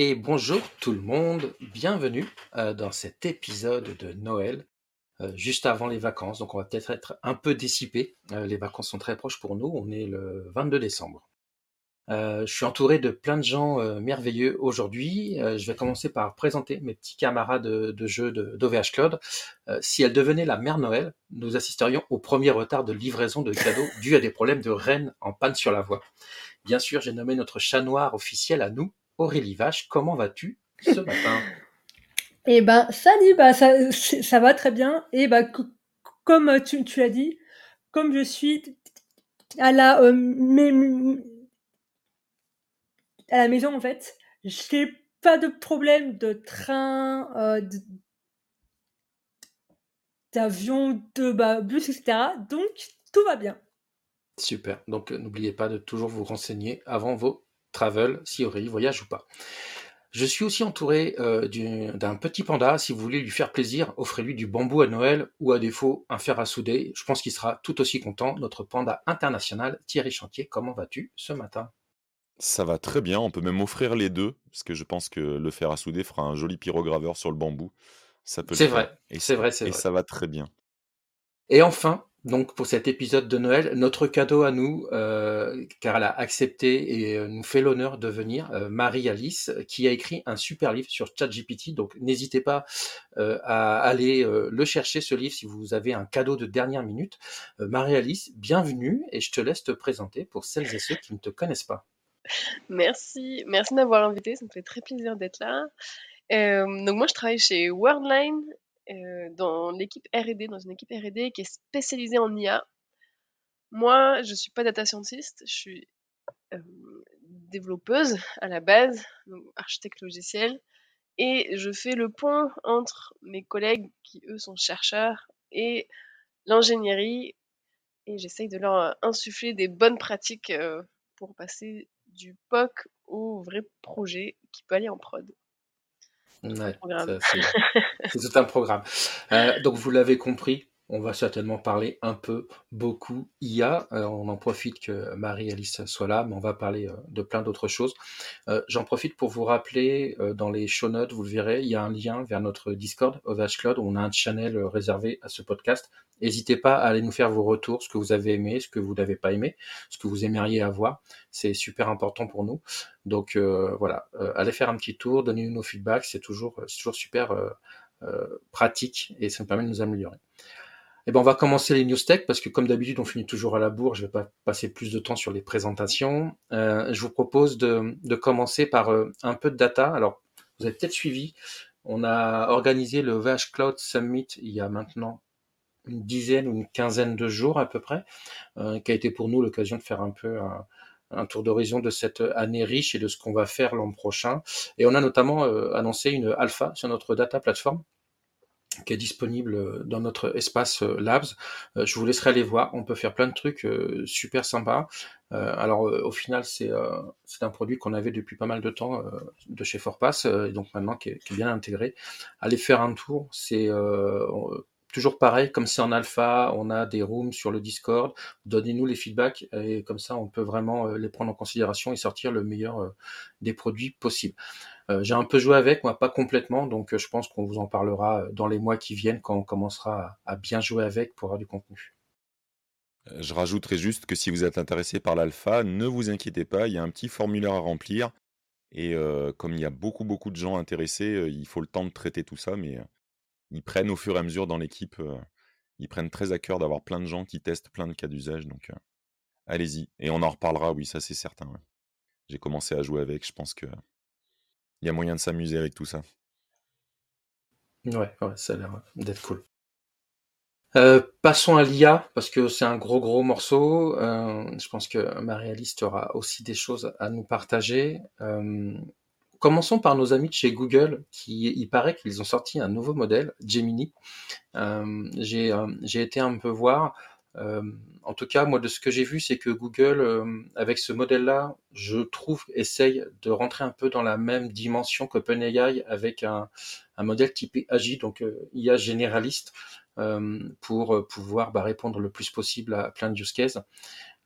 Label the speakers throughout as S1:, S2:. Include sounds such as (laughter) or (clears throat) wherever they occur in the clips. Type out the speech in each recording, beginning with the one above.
S1: et bonjour tout le monde, bienvenue euh, dans cet épisode de Noël, euh, juste avant les vacances, donc on va peut-être être un peu dissipé, euh, les vacances sont très proches pour nous, on est le 22 décembre. je suis entouré de plein de gens merveilleux aujourd'hui, je vais commencer par présenter mes petits camarades de, jeu d'OVH Cloud. si elle devenait la mère Noël, nous assisterions au premier retard de livraison de cadeaux (laughs) dû à des problèmes de rennes en panne sur la voie. Bien sûr, j'ai nommé notre chat noir officiel à nous, Aurélie Vache, comment vas-tu ce matin? (laughs)
S2: Eh ben, salut, bah, ça, ça va très bien. Et bah, comme tu, tu as dit, comme je suis à la, euh, à la maison, en fait, j'ai pas de problème de train, euh, d'avion, de bah, bus, etc. Donc, tout va bien.
S1: Super. Donc, n'oubliez pas de toujours vous renseigner avant vos travel, si Aurélie voyage ou pas. Je suis aussi entouré euh, d'un petit panda. Si vous voulez lui faire plaisir, offrez-lui du bambou à Noël ou à défaut un fer à souder. Je pense qu'il sera tout aussi content. Notre panda international, Thierry Chantier, comment vas-tu ce matin?
S3: Ça va très bien. On peut même offrir les deux parce que je pense que le fer à souder fera un joli pyrograveur sur le bambou.
S1: Ça peut. C'est vrai. C'est vrai.
S3: Et ça va très bien.
S1: Et enfin, donc pour cet épisode de Noël, notre cadeau à nous, euh, car elle a accepté et euh, nous fait l'honneur de venir, euh, Marie-Alice, qui a écrit un super livre sur ChatGPT. Donc n'hésitez pas à aller le chercher, ce livre, si vous avez un cadeau de dernière minute. Marie-Alice, bienvenue et je te laisse te présenter pour celles et ceux qui ne te connaissent pas.
S4: Merci, merci d'avoir invité, ça me fait très plaisir d'être là. donc moi je travaille chez Worldline euh, dans l'équipe R&D, dans une équipe R&D qui est spécialisée en IA. Moi, je suis pas data scientist, je suis euh, développeuse à la base, donc architecte logiciel, et je fais le pont entre mes collègues qui eux sont chercheurs et l'ingénierie, et j'essaye de leur insuffler des bonnes pratiques euh, pour passer du POC au vrai projet qui peut aller en prod. (laughs)
S1: c'est tout un programme. Euh, donc vous l'avez compris, on va certainement parler un peu, beaucoup IA. Euh, on en profite que Marie-Alice soit là, mais on va parler euh, de plein d'autres choses. J'en profite pour vous rappeler, dans les show notes, vous le verrez, il y a un lien vers notre Discord, OVH Cloud, où on a un channel réservé à ce podcast. N'hésitez pas à aller nous faire vos retours, ce que vous avez aimé, ce que vous n'avez pas aimé, ce que vous aimeriez avoir. C'est super important pour nous. Donc euh, voilà, euh, allez faire un petit tour, donnez-nous nos feedbacks, c'est toujours, super euh, pratique et ça nous permet de nous améliorer. Eh ben on va commencer les news tech parce que comme d'habitude on finit toujours à la bourre. Je vais pas passer plus de temps sur les présentations. je vous propose de, commencer par un peu de data. Alors vous avez peut-être suivi, on a organisé le VH Cloud Summit il y a maintenant une dizaine ou une quinzaine de jours à peu près, euh, qui a été pour nous l'occasion de faire un peu un, tour d'horizon de cette année riche et de ce qu'on va faire l'an prochain. Et on a notamment euh, annoncé une alpha sur notre data platform qui est disponible dans notre espace euh, Labs. je vous laisserai aller voir. On peut faire plein de trucs super sympas. alors au final, c'est un produit qu'on avait depuis pas mal de temps de chez Forpass, et donc maintenant qui est, bien intégré. Allez faire un tour. C'est toujours pareil, comme c'est en alpha, on a des rooms sur le Discord, donnez-nous les feedbacks et comme ça on peut vraiment euh, les prendre en considération et sortir le meilleur euh, des produits possibles. Euh, j'ai un peu joué avec, moi pas complètement, donc je pense qu'on vous en parlera dans les mois qui viennent quand on commencera à bien jouer avec pour avoir du contenu.
S3: Je rajouterai juste que si vous êtes intéressé par l'alpha, ne vous inquiétez pas, il y a un petit formulaire à remplir. Et comme il y a beaucoup beaucoup de gens intéressés, il faut le temps de traiter tout ça, mais ils prennent au fur et à mesure dans l'équipe, euh, ils prennent très à cœur d'avoir plein de gens qui testent plein de cas d'usage. Donc, euh, allez-y. Et on en reparlera, oui, ça c'est certain. J'ai commencé à jouer avec, je pense que il y a moyen de s'amuser avec tout ça.
S1: Ouais, ça a l'air d'être cool. Euh, passons à l'IA, parce que c'est un gros gros morceau. je pense que Marie-Alice aura aussi des choses à nous partager. Commençons par nos amis de chez Google, qui il paraît qu'ils ont sorti un nouveau modèle, Gemini. Euh, euh, j'ai été un peu voir. Euh, en tout cas, moi, de ce que j'ai vu, c'est que Google, euh, avec ce modèle-là, je trouve, essaye de rentrer un peu dans la même dimension qu'OpenAI avec un, un modèle typé AGI, donc IA généraliste, pour pouvoir bah, répondre le plus possible à plein de use cases.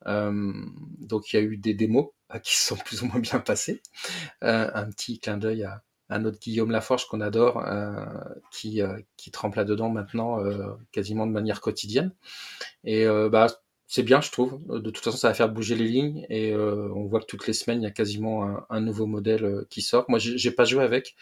S1: donc, il y a eu des démos qui se sont (laughs) plus ou moins bien passés. un petit clin d'œil à, à notre Guillaume Laforge qu'on adore, qui, qui trempe là-dedans maintenant quasiment de manière quotidienne. Et bah, c'est bien, je trouve. De toute façon, ça va faire bouger les lignes et on voit que toutes les semaines, il y a quasiment un, un nouveau modèle qui sort. Moi, j'ai pas joué avec,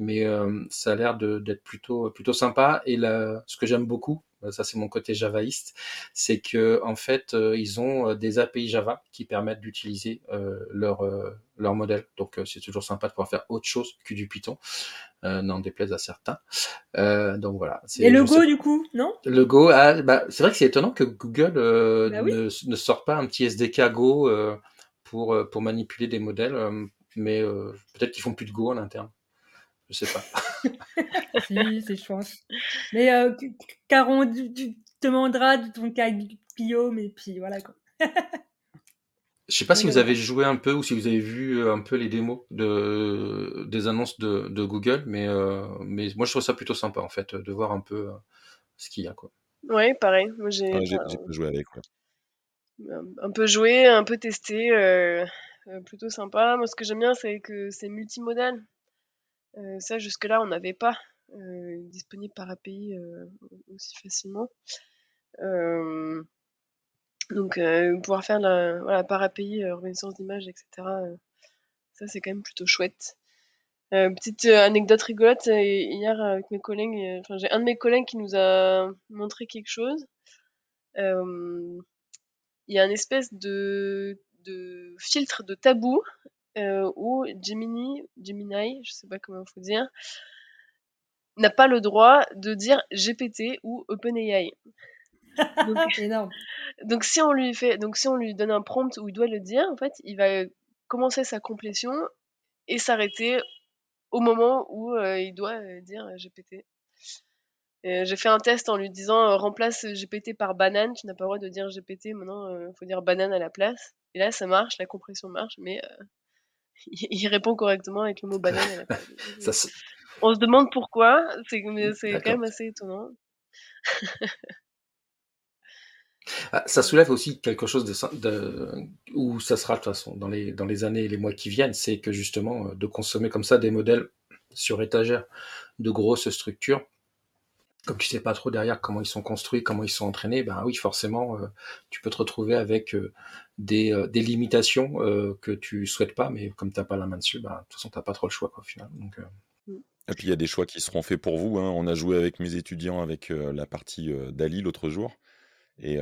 S1: mais euh, ça a l'air d'être plutôt plutôt sympa. Et ce que j'aime beaucoup, euh, ça c'est mon côté javaïste, c'est que en fait euh, ils ont des API Java qui permettent d'utiliser leur leur modèle. Donc c'est toujours sympa de pouvoir faire autre chose que du Python, n'en déplaise à certains. donc voilà.
S2: Et le Go du coup, non?
S1: Le Go, ah, bah, c'est vrai que c'est étonnant que Google bah ne, ne sort pas un petit SDK Go pour pour manipuler des modèles, mais peut-être qu'ils font plus de Go en interne. Je sais pas.
S2: si, c'est chance. Mais euh, Caron demandera de ton cas Guillaume et puis voilà quoi.
S1: Je sais pas si vous avez joué un peu ou si vous avez vu euh, un peu les démos de, des annonces de, de Google, mais, euh, mais moi je trouve ça plutôt sympa en fait de voir un peu euh, ce qu'il y a quoi.
S4: Ouais, pareil. Moi j'ai
S3: Ouais, j'ai j'ai pas joué avec. ouais.
S4: un peu joué, un peu testé, euh, plutôt sympa. Moi ce que j'aime bien c'est que c'est multimodal. Euh, ça jusque-là on n'avait pas euh, disponible par API euh, aussi facilement. Donc pouvoir faire la, voilà, par API reconnaissance d'image, etc. ça c'est quand même plutôt chouette. Petite anecdote rigolote, hier avec mes collègues, j'ai un de mes collègues qui nous a montré quelque chose. Il y a une espèce de filtre de tabou euh, où Gemini, Gemini, je sais pas comment il faut dire, n'a pas le droit de dire GPT ou OpenAI. Donc, (laughs)
S2: Énorme.
S4: donc si on lui fait, donc si on lui donne un prompt où il doit le dire, en fait, il va commencer sa complétion et s'arrêter au moment où euh, il doit euh, dire euh, GPT. J'ai fait un test en lui disant remplace GPT par banane, tu n'as pas le droit de dire GPT, maintenant il faut dire banane à la place. Et là ça marche, la compression marche, mais (laughs) il répond correctement avec le mot banane à la place. (laughs)
S1: Ça, se-
S4: On se demande pourquoi, c'est mais c'est quand même assez étonnant.
S1: Ah, ça soulève aussi quelque chose de où ça sera de toute façon dans les dans les années et les mois qui viennent, c'est que justement euh, de consommer comme ça des modèles sur étagère de grosses structures, comme tu sais pas trop derrière comment ils sont construits, comment ils sont entraînés, ben oui forcément euh, tu peux te retrouver avec euh, des, euh, des limitations que tu souhaites pas, mais comme t'as pas la main dessus, ben de toute façon t'as pas trop le choix quoi, au final.
S3: Et puis il y a des choix qui seront faits pour vous. hein. On a joué avec mes étudiants avec la partie Dali l'autre jour. Et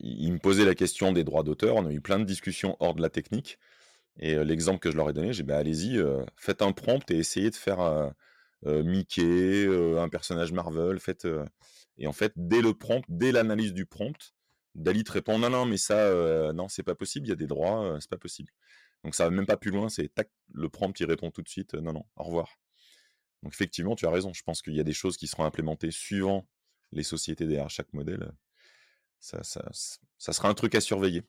S3: ils me posaient la question des droits d'auteur. On a eu plein de discussions hors de la technique. Et l'exemple que je leur ai donné, j'ai dit bah, allez-y, faites un prompt et essayez de faire Mickey, euh, un personnage Marvel. Faites, euh, Et en fait, dès le prompt, dès l'analyse du prompt, Dali te répond non, non, mais ça, euh, non, c'est pas possible, il y a des droits, euh, c'est pas possible. Donc ça va même pas plus loin, c'est tac, le prompt il répond tout de suite, euh, non, non, au revoir. Donc effectivement, tu as raison. Je pense qu'il y a des choses qui seront implémentées suivant les sociétés derrière chaque modèle. Ça, ça, ça sera un truc à surveiller.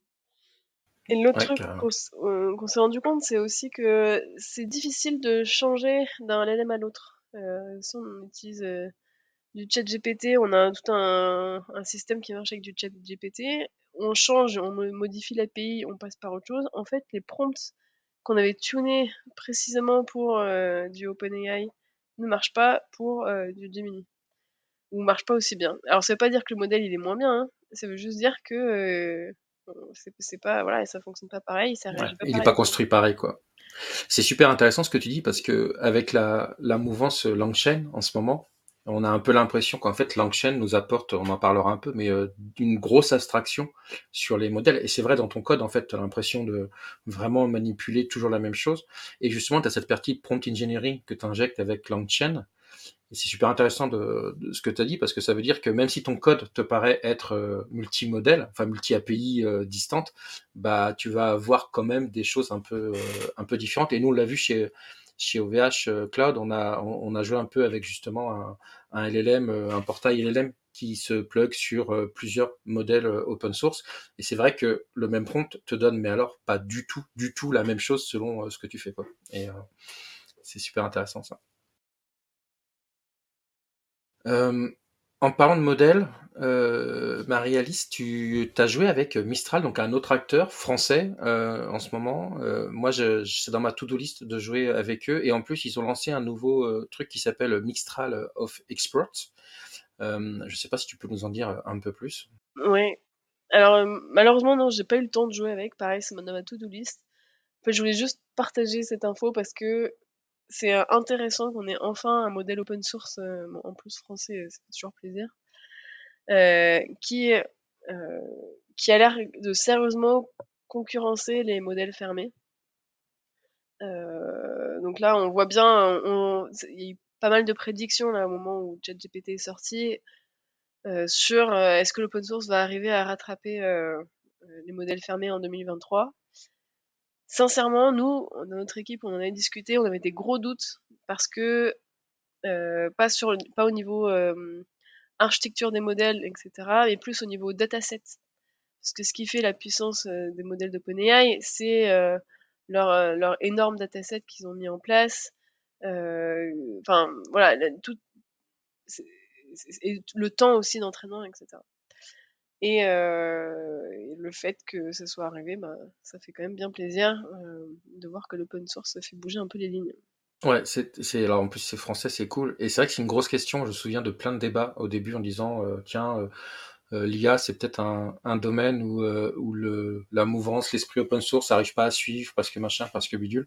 S4: Et l'autre
S1: ouais,
S4: truc euh, qu'on s'est rendu compte, c'est aussi que c'est difficile de changer d'un LLM à l'autre. Euh, si on utilise euh, du chat GPT, on a tout un, système qui marche avec du chat GPT. On change, on mo- modifie l'API, on passe par autre chose. En fait, les prompts qu'on avait tunés précisément pour euh, du OpenAI ne marchent pas pour euh, du Gemini. Ou ne marchent pas aussi bien. Alors, ça veut pas dire que le modèle il est moins bien, hein. ça veut juste dire que c'est pas voilà, ça fonctionne pas pareil, ça
S1: ouais,
S4: réagit pas
S1: il est
S4: pareil.
S1: pas construit pareil quoi. C'est super intéressant ce que tu dis parce que avec la, la mouvance Langchain en ce moment, on a un peu l'impression qu'en fait Langchain nous apporte, on en parlera un peu, mais euh, une grosse abstraction sur les modèles. Et c'est vrai dans ton code, en fait, tu as l'impression de vraiment manipuler toujours la même chose. Et justement, tu as cette partie prompt engineering que tu injectes avec Langchain. C'est super intéressant de, ce que tu as dit parce que ça veut dire que même si ton code te paraît être euh, multimodèle, enfin multi-API euh, distante, bah tu vas avoir quand même des choses un peu euh, un peu différentes. Et nous on l'a vu chez chez OVH Cloud, on a on, a joué un peu avec justement un, LLM, un portail LLM qui se plug sur plusieurs modèles open source. Et c'est vrai que le même prompt te donne, mais alors pas du tout, du tout la même chose selon ce que tu fais quoi. Et c'est super intéressant ça. Euh, En parlant de modèle, euh, Marie-Alice, tu as joué avec Mistral, donc un autre acteur français euh, en ce moment. Moi, c'est dans ma to-do list de jouer avec eux. Et en plus, ils ont lancé un nouveau truc qui s'appelle Mistral of Experts. Je ne sais pas si tu peux nous en dire un peu plus.
S4: Oui. Alors, malheureusement, non, j'ai pas eu le temps de jouer avec. Pareil, c'est dans ma to-do list. En fait, je voulais juste partager cette info parce que c'est euh, intéressant qu'on ait enfin un modèle open source, euh, en plus français, euh, ça fait toujours plaisir, qui, qui a l'air de sérieusement concurrencer les modèles fermés. Donc là, on voit bien, il y a eu pas mal de prédictions là, au moment où ChatGPT est sorti sur est-ce que l'open source va arriver à rattraper les modèles fermés en 2023. Sincèrement, nous, dans notre équipe, on en avait discuté, on avait des gros doutes parce que euh, pas sur, au niveau euh, architecture des modèles, etc., mais plus au niveau dataset. Parce que ce qui fait la puissance euh, des modèles d'OpenAI, c'est leur, leur énorme dataset qu'ils ont mis en place. Enfin, voilà, tout, et le temps aussi d'entraînement, etc. Et, euh, et le fait que ça soit arrivé, bah, ça fait quand même bien plaisir euh, de voir que l'open source fait bouger un peu les lignes.
S1: Ouais, alors en plus c'est français, c'est cool. Et c'est vrai que c'est une grosse question. Je me souviens de plein de débats au début en disant, euh, tiens, l'IA c'est peut-être un, un domaine où, où le, la mouvance, l'esprit open source n'arrive pas à suivre parce que machin, parce que bidule.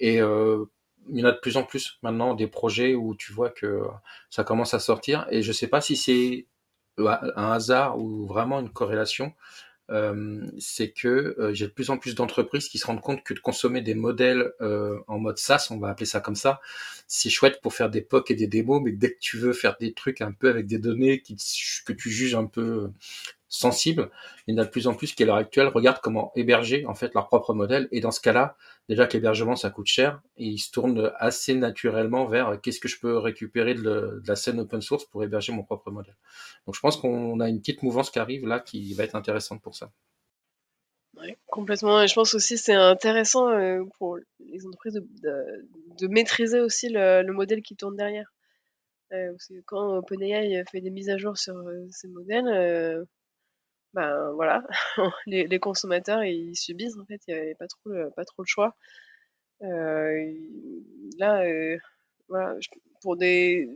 S1: Et il y en a de plus en plus maintenant des projets où tu vois que ça commence à sortir. Et je sais pas si c'est un hasard ou vraiment une corrélation. Euh, c'est que euh, j'ai de plus en plus d'entreprises qui se rendent compte que de consommer des modèles euh, en mode SaaS, on va appeler ça comme ça, c'est chouette pour faire des POC et des démos, mais dès que tu veux faire des trucs un peu avec des données que tu juges un peu sensibles, il y en a de plus en plus qui à l'heure actuelle regardent comment héberger en fait leur propre modèle. Et dans ce cas-là, déjà que l'hébergement ça coûte cher, et ils se tournent assez naturellement vers qu'est-ce que je peux récupérer de, la scène open source pour héberger mon propre modèle. Donc je pense qu'on a une petite mouvance qui arrive là qui va être intéressante pour ça.
S4: Ouais, complètement. Et je pense aussi c'est intéressant euh, pour les entreprises de, maîtriser aussi le, le, modèle qui tourne derrière. Euh, parce que quand OpenAI fait des mises à jour sur euh, ces modèles, euh, ben voilà, (laughs) les, consommateurs ils subissent en fait, il n'y avait pas trop, pas trop le choix. Euh, là, euh, voilà, pour des,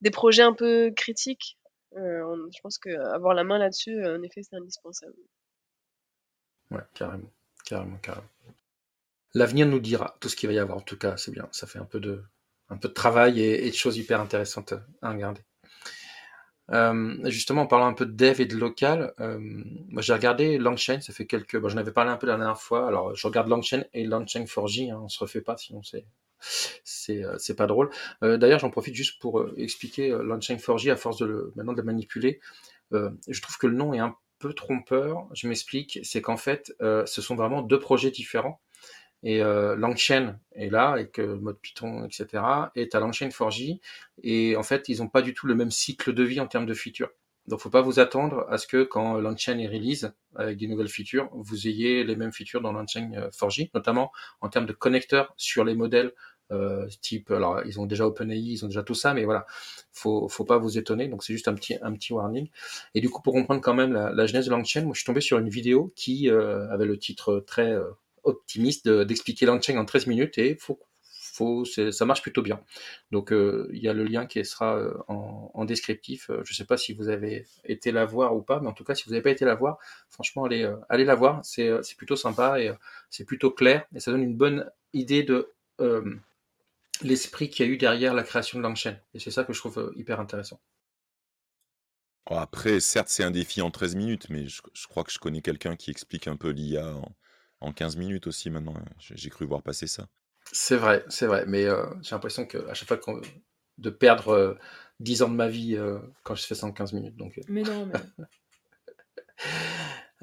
S4: des, projets un peu critiques, euh, je pense qu'avoir la main là-dessus, en effet, c'est indispensable.
S1: Ouais, carrément, carrément, carrément. L'avenir nous dira tout ce qu'il va y avoir. En tout cas, c'est bien. Ça fait un peu de, un peu de travail et de choses hyper intéressantes à regarder. Euh, justement, en parlant un peu de dev et de local, euh, moi j'ai regardé Langchain, ça fait quelques. Bon, j'en avais parlé un peu la dernière fois. Alors, je regarde Langchain et Langchain 4J, hein, on se refait pas, sinon c'est c'est euh, c'est pas drôle. Euh, D'ailleurs, j'en profite juste pour euh, expliquer euh, Langchain 4J à force de le maintenant de le manipuler. Je trouve que le nom est un peu trompeur. Je m'explique, c'est qu'en fait, ce sont vraiment deux projets différents. Et euh, Langchain est là, avec euh, mode Python, etc. Et à Langchain 4J. Et en fait, ils n'ont pas du tout le même cycle de vie en termes de features. Donc, faut pas vous attendre à ce que quand Langchain est release avec des nouvelles features, vous ayez les mêmes features dans Langchain 4J, notamment en termes de connecteurs sur les modèles euh, type. Alors, ils ont déjà OpenAI, ils ont déjà tout ça, mais voilà, faut faut pas vous étonner. Donc, c'est juste un petit un petit warning. Et du coup, pour comprendre quand même la, la genèse de Langchain, moi, je suis tombé sur une vidéo qui euh, avait le titre très euh, optimiste d'expliquer de, en 13 minutes et faut, faut, ça marche plutôt bien. Donc euh, il y a le lien qui sera euh, en, en, descriptif. Je ne sais pas si vous avez été la voir ou pas, mais en tout cas si vous n'avez pas été la voir, franchement allez, euh, allez la voir. C'est plutôt sympa et c'est plutôt clair et ça donne une bonne idée de euh, l'esprit qu'il y a eu derrière la création de Langchain. Et c'est ça que je trouve hyper intéressant.
S3: Après, certes, c'est un défi en 13 minutes, mais je, je crois que je connais quelqu'un qui explique un peu l'IA en, en 15 minutes aussi maintenant. J'ai cru voir passer ça.
S1: C'est vrai, c'est vrai. Mais euh, j'ai l'impression qu'à chaque fois qu'on de perdre euh, 10 ans de ma vie euh, quand je fais ça en 15 minutes. Donc,
S2: mais non, mais... (laughs)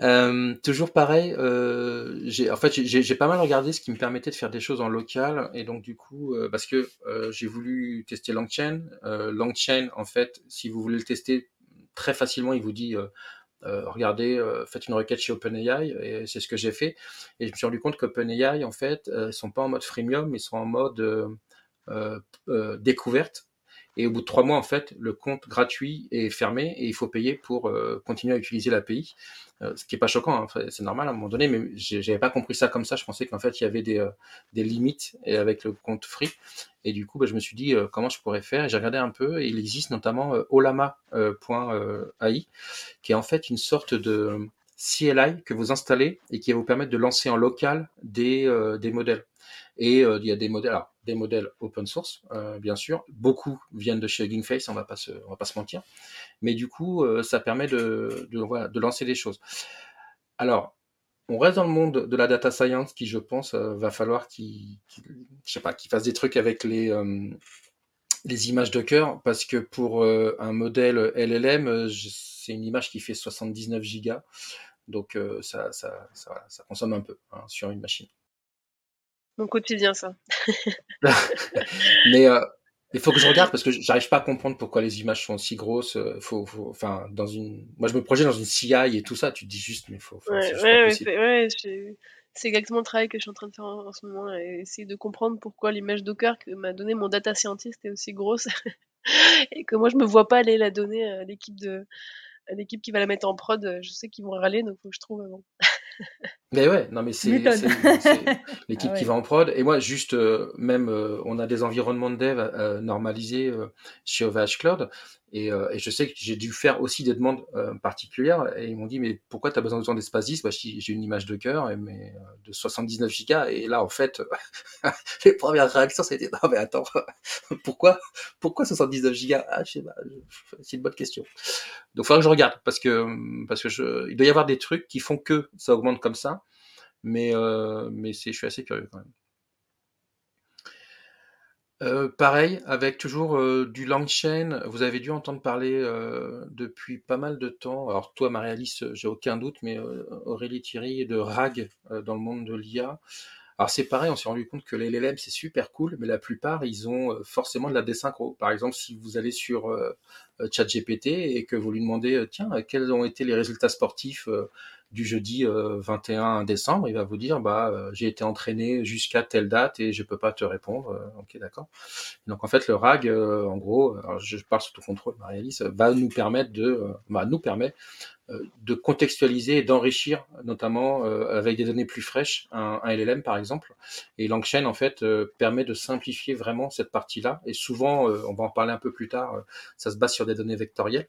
S1: Euh, toujours pareil, euh, j'ai en fait j'ai pas mal regardé ce qui me permettait de faire des choses en local et donc du coup euh, parce que j'ai voulu tester Langchain, Langchain en fait si vous voulez le tester très facilement il vous dit euh, regardez, euh, faites une requête chez OpenAI, et c'est ce que j'ai fait. Et je me suis rendu compte qu'OpenAI, en fait, euh, ils sont pas en mode freemium, ils sont en mode euh, découverte. Et au bout de trois mois, en fait, le compte gratuit est fermé et il faut payer pour euh, continuer à utiliser l'API. Euh, ce qui est pas choquant, hein. c'est normal à un moment donné, mais j'avais pas compris ça comme ça. Je pensais qu'en fait, il y avait des, euh, des limites avec le compte free. Et du coup, bah, je me suis dit comment je pourrais faire? J'ai regardé un peu et il existe notamment olama.ai, qui est en fait une sorte de CLI que vous installez et qui va vous permettre de lancer en local des, des modèles. Et il y a des modèles, alors, des modèles open source, euh, bien sûr. Beaucoup viennent de chez Hugging Face, on va pas se, va pas se mentir. Mais du coup, euh, ça permet de, de, lancer des choses. Alors, on reste dans le monde de la data science, qui, je pense, euh, va falloir qu'il, fasse des trucs avec les les images de cœur, parce que pour un modèle LLM, c'est une image qui fait 79 gigas, donc ça, ça, consomme un peu hein, sur une machine.
S4: Mon quotidien, ça. (laughs)
S1: mais euh, il faut que je regarde parce que j'arrive pas à comprendre pourquoi les images sont aussi grosses. Euh, faut, faut, enfin, dans une, moi je me projette dans une CI et tout ça. Tu te dis juste, mais faut. faut
S4: ouais, ouais, ouais c'est exactement le travail que je suis en train de faire en, ce moment, et essayer de comprendre pourquoi l'image Docker que m'a donné mon data scientist est aussi grosse (laughs) et que moi je me vois pas aller la donner à l'équipe de, l'équipe qui va la mettre en prod. Je sais qu'ils vont râler, donc faut que je trouve avant.
S1: Mais ouais, non mais c'est l'équipe (laughs) ah qui va en prod. Et moi, juste, euh, même, euh, on a des environnements de dev euh, normalisés chez OVH Cloud. Et, et, je sais que j'ai dû faire aussi des demandes particulières. Et ils m'ont dit, mais pourquoi tu as besoin d'espace 10 bah, J'ai une image de cœur mais, de 79 gigas. Et là, en fait, (laughs) les premières réactions, c'était, non mais attends, (laughs) pourquoi, pourquoi 79 gigas? Ah, C'est une bonne question. Donc, il faudra que je regarde parce que, parce que je, il doit y avoir des trucs qui font que ça augmente comme ça. Mais, euh, mais je suis assez curieux quand même. Euh, pareil, avec toujours euh, du Langchain, vous avez dû entendre parler depuis pas mal de temps. Alors toi, Marie-Alice, j'ai aucun doute, mais Aurélie Thierry de RAG dans le monde de l'IA. Alors c'est pareil, on s'est rendu compte que les LLM c'est super cool, mais la plupart ils ont forcément de la désynchro. Par exemple, si vous allez sur ChatGPT et que vous lui demandez tiens quels ont été les résultats sportifs du jeudi 21 euh, décembre, il va vous dire bah euh, j'ai été entraîné jusqu'à telle date et je peux pas te répondre. Euh, ok, d'accord. Donc en fait le RAG, en gros, je parle sous tout contrôle, Marie-Alice, va nous permettre de, bah, nous permet de contextualiser et d'enrichir, notamment avec des données plus fraîches, un, LLM par exemple. Et Langchain en fait permet de simplifier vraiment cette partie-là. Et souvent, on va en parler un peu plus tard, ça se base sur des données vectorielles.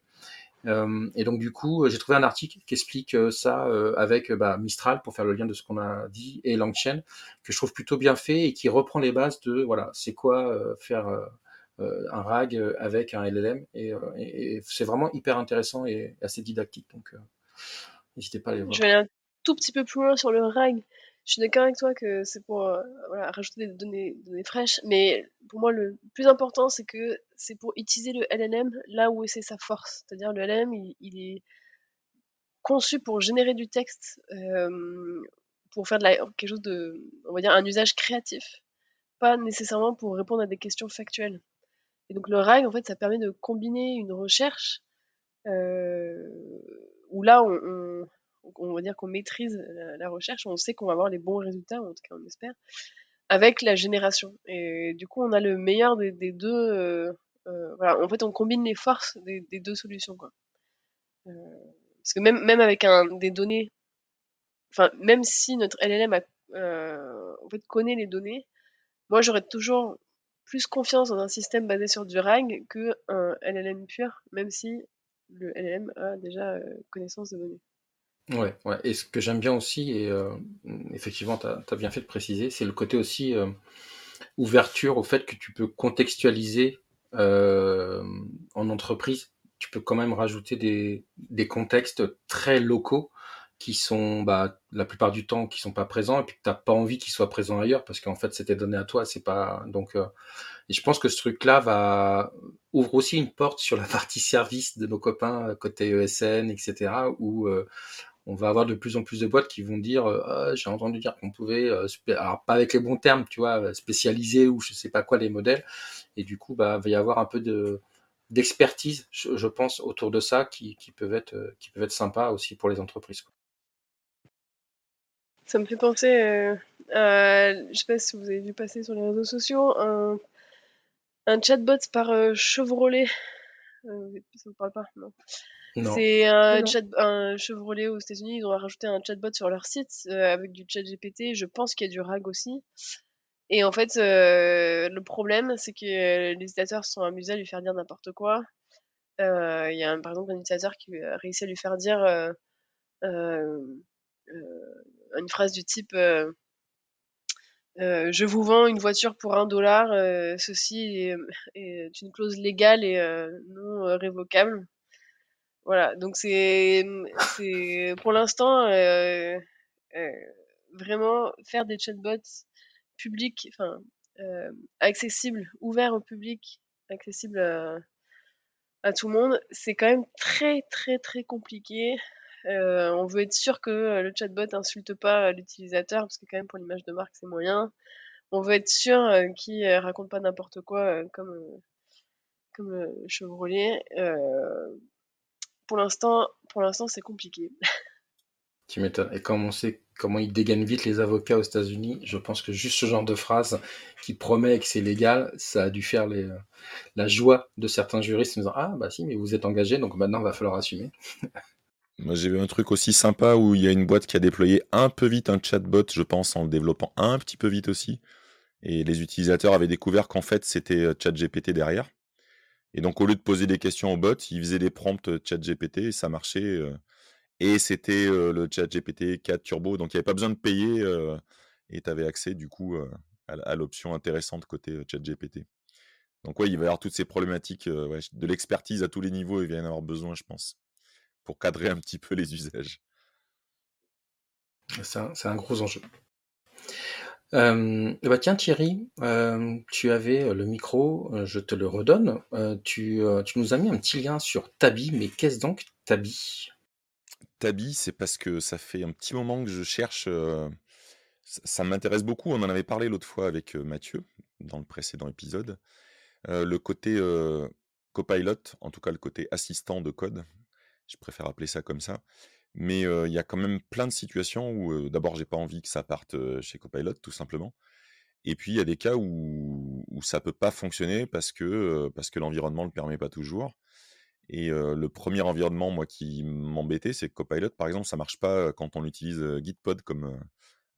S1: Euh, et donc du coup, j'ai trouvé un article qui explique euh, ça euh, avec bah, Mistral pour faire le lien de ce qu'on a dit et Langchain que je trouve plutôt bien fait et qui reprend les bases de voilà, c'est quoi faire un RAG avec un LLM et, et, c'est vraiment hyper intéressant et assez didactique. Donc n'hésitez pas à les voir.
S4: Je vais aller un tout petit peu plus loin sur le RAG je suis d'accord avec toi que c'est pour euh, voilà, rajouter des données, données fraîches, mais pour moi, le plus important, c'est que c'est pour utiliser le LLM là où c'est sa force. C'est-à-dire, le LLM, il, est conçu pour générer du texte, euh, pour faire de la, quelque chose de, on va dire, un usage créatif, pas nécessairement pour répondre à des questions factuelles. Et donc, le RAG, en fait, ça permet de combiner une recherche euh, où là, on on va dire qu'on maîtrise la, recherche, on sait qu'on va avoir les bons résultats, en tout cas on espère, avec la génération. Et du coup, on a le meilleur des, deux. Euh, euh, voilà, en fait, on combine les forces des, deux solutions. Euh, parce que même, avec un, des données, enfin, même si notre LLM en fait, connaît les données, moi j'aurais toujours plus confiance dans un système basé sur du RAG qu'un LLM pur, même si le LLM a déjà connaissance de données.
S1: Ouais, ouais. Et ce que j'aime bien aussi, et euh, effectivement, tu as, bien fait de préciser, c'est le côté aussi euh, ouverture au fait que tu peux contextualiser euh, en entreprise. Tu peux quand même rajouter des, des contextes très locaux qui sont bah, la plupart du temps qui sont pas présents et puis que t'as pas envie qu'ils soient présents ailleurs parce qu'en fait c'était donné à toi c'est pas donc et je pense que ce truc là va ouvre aussi une porte sur la (laughs) partie service de nos copains côté ESN etc où on va avoir de plus en plus de boîtes qui vont dire euh, ah, j'ai entendu dire qu'on pouvait euh, alors pas avec les bons termes tu vois euh, spécialiser ou je sais pas quoi les modèles et du coup bah va y avoir un peu de d'expertise je, pense autour de ça qui, qui, peuvent être qui sympas aussi pour les entreprises
S4: ça me fait penser euh, je sais pas si vous avez vu passer sur les réseaux sociaux un, chatbot par Chevrolet. ça vous parle pas? Non. C'est un,
S2: Non.
S4: chat, un Chevrolet aux États-Unis. Ils ont rajouté un chatbot sur leur site euh, avec du chat GPT. Je pense qu'il y a du RAG aussi. Et en fait, euh, le problème, c'est que les utilisateurs se sont amusés à lui faire dire n'importe quoi. Euh, Il y a un- par exemple un utilisateur qui a réussi à lui faire dire euh, euh, euh, une phrase du type euh, euh, Je vous vends une voiture pour un dollar, euh, ceci est, est une clause légale et euh, non euh, révocable. Voilà, donc c'est c'est pour l'instant euh, euh, vraiment faire des chatbots publics, enfin euh, accessibles, ouverts au public, accessibles à, à tout le monde, c'est quand même très très très compliqué. Euh, on veut être sûr que euh, le chatbot insulte pas l'utilisateur parce que quand même pour l'image de marque c'est moyen. On veut être sûr euh, qu'il euh, raconte pas n'importe quoi euh, comme euh, comme euh, Chevrolet. Euh, pour l'instant, pour l'instant, c'est compliqué. (laughs)
S1: Tu m'étonnes. Et comme on sait comment ils dégainent vite les avocats aux États-Unis, je pense que juste ce genre de phrase qui promet que c'est légal, ça a dû faire les, la joie de certains juristes en disant Ah, bah si, mais vous êtes engagé, donc maintenant il va falloir assumer. (laughs)
S3: Moi, j'ai vu un truc aussi sympa où il y a une boîte qui a déployé un peu vite un chatbot, je pense, en le développant un petit peu vite aussi. Et les utilisateurs avaient découvert qu'en fait, c'était euh, ChatGPT derrière. Et donc, au lieu de poser des questions au bot, ils faisaient des prompts ChatGPT et ça marchait. euh, et c'était euh, le ChatGPT 4 Turbo. Donc, il n'y avait pas besoin de payer euh, et tu avais accès, du coup, euh, à, l'option intéressante côté euh, ChatGPT. Donc, ouais, il va y avoir toutes ces problématiques euh, de l'expertise à tous les niveaux. Il va y en avoir besoin, je pense, pour cadrer un petit peu les (laughs) usages.
S1: C'est un gros enjeu. Euh, bah tiens Thierry, euh, tu avais le micro, euh, je te le redonne. Euh, tu, euh, nous as mis un petit lien sur Tabi, mais qu'est-ce donc Tabi?
S3: Tabi, c'est parce que ça fait un petit moment que je cherche. euh, ça m'intéresse beaucoup. On en avait parlé l'autre fois avec euh, Mathieu dans le précédent épisode. Euh, le côté euh, copilot, en tout cas le côté assistant de code, je préfère appeler ça comme ça. Mais il y a quand même plein de situations où, euh, d'abord, j'ai pas envie que ça parte chez Copilot, tout simplement. Et puis, il y a des cas où, où ça peut pas fonctionner parce que, parce que l'environnement le permet pas toujours. Et le premier environnement, moi, qui m'embêtait, c'est Copilot, par exemple, ça marche pas quand on utilise Gitpod comme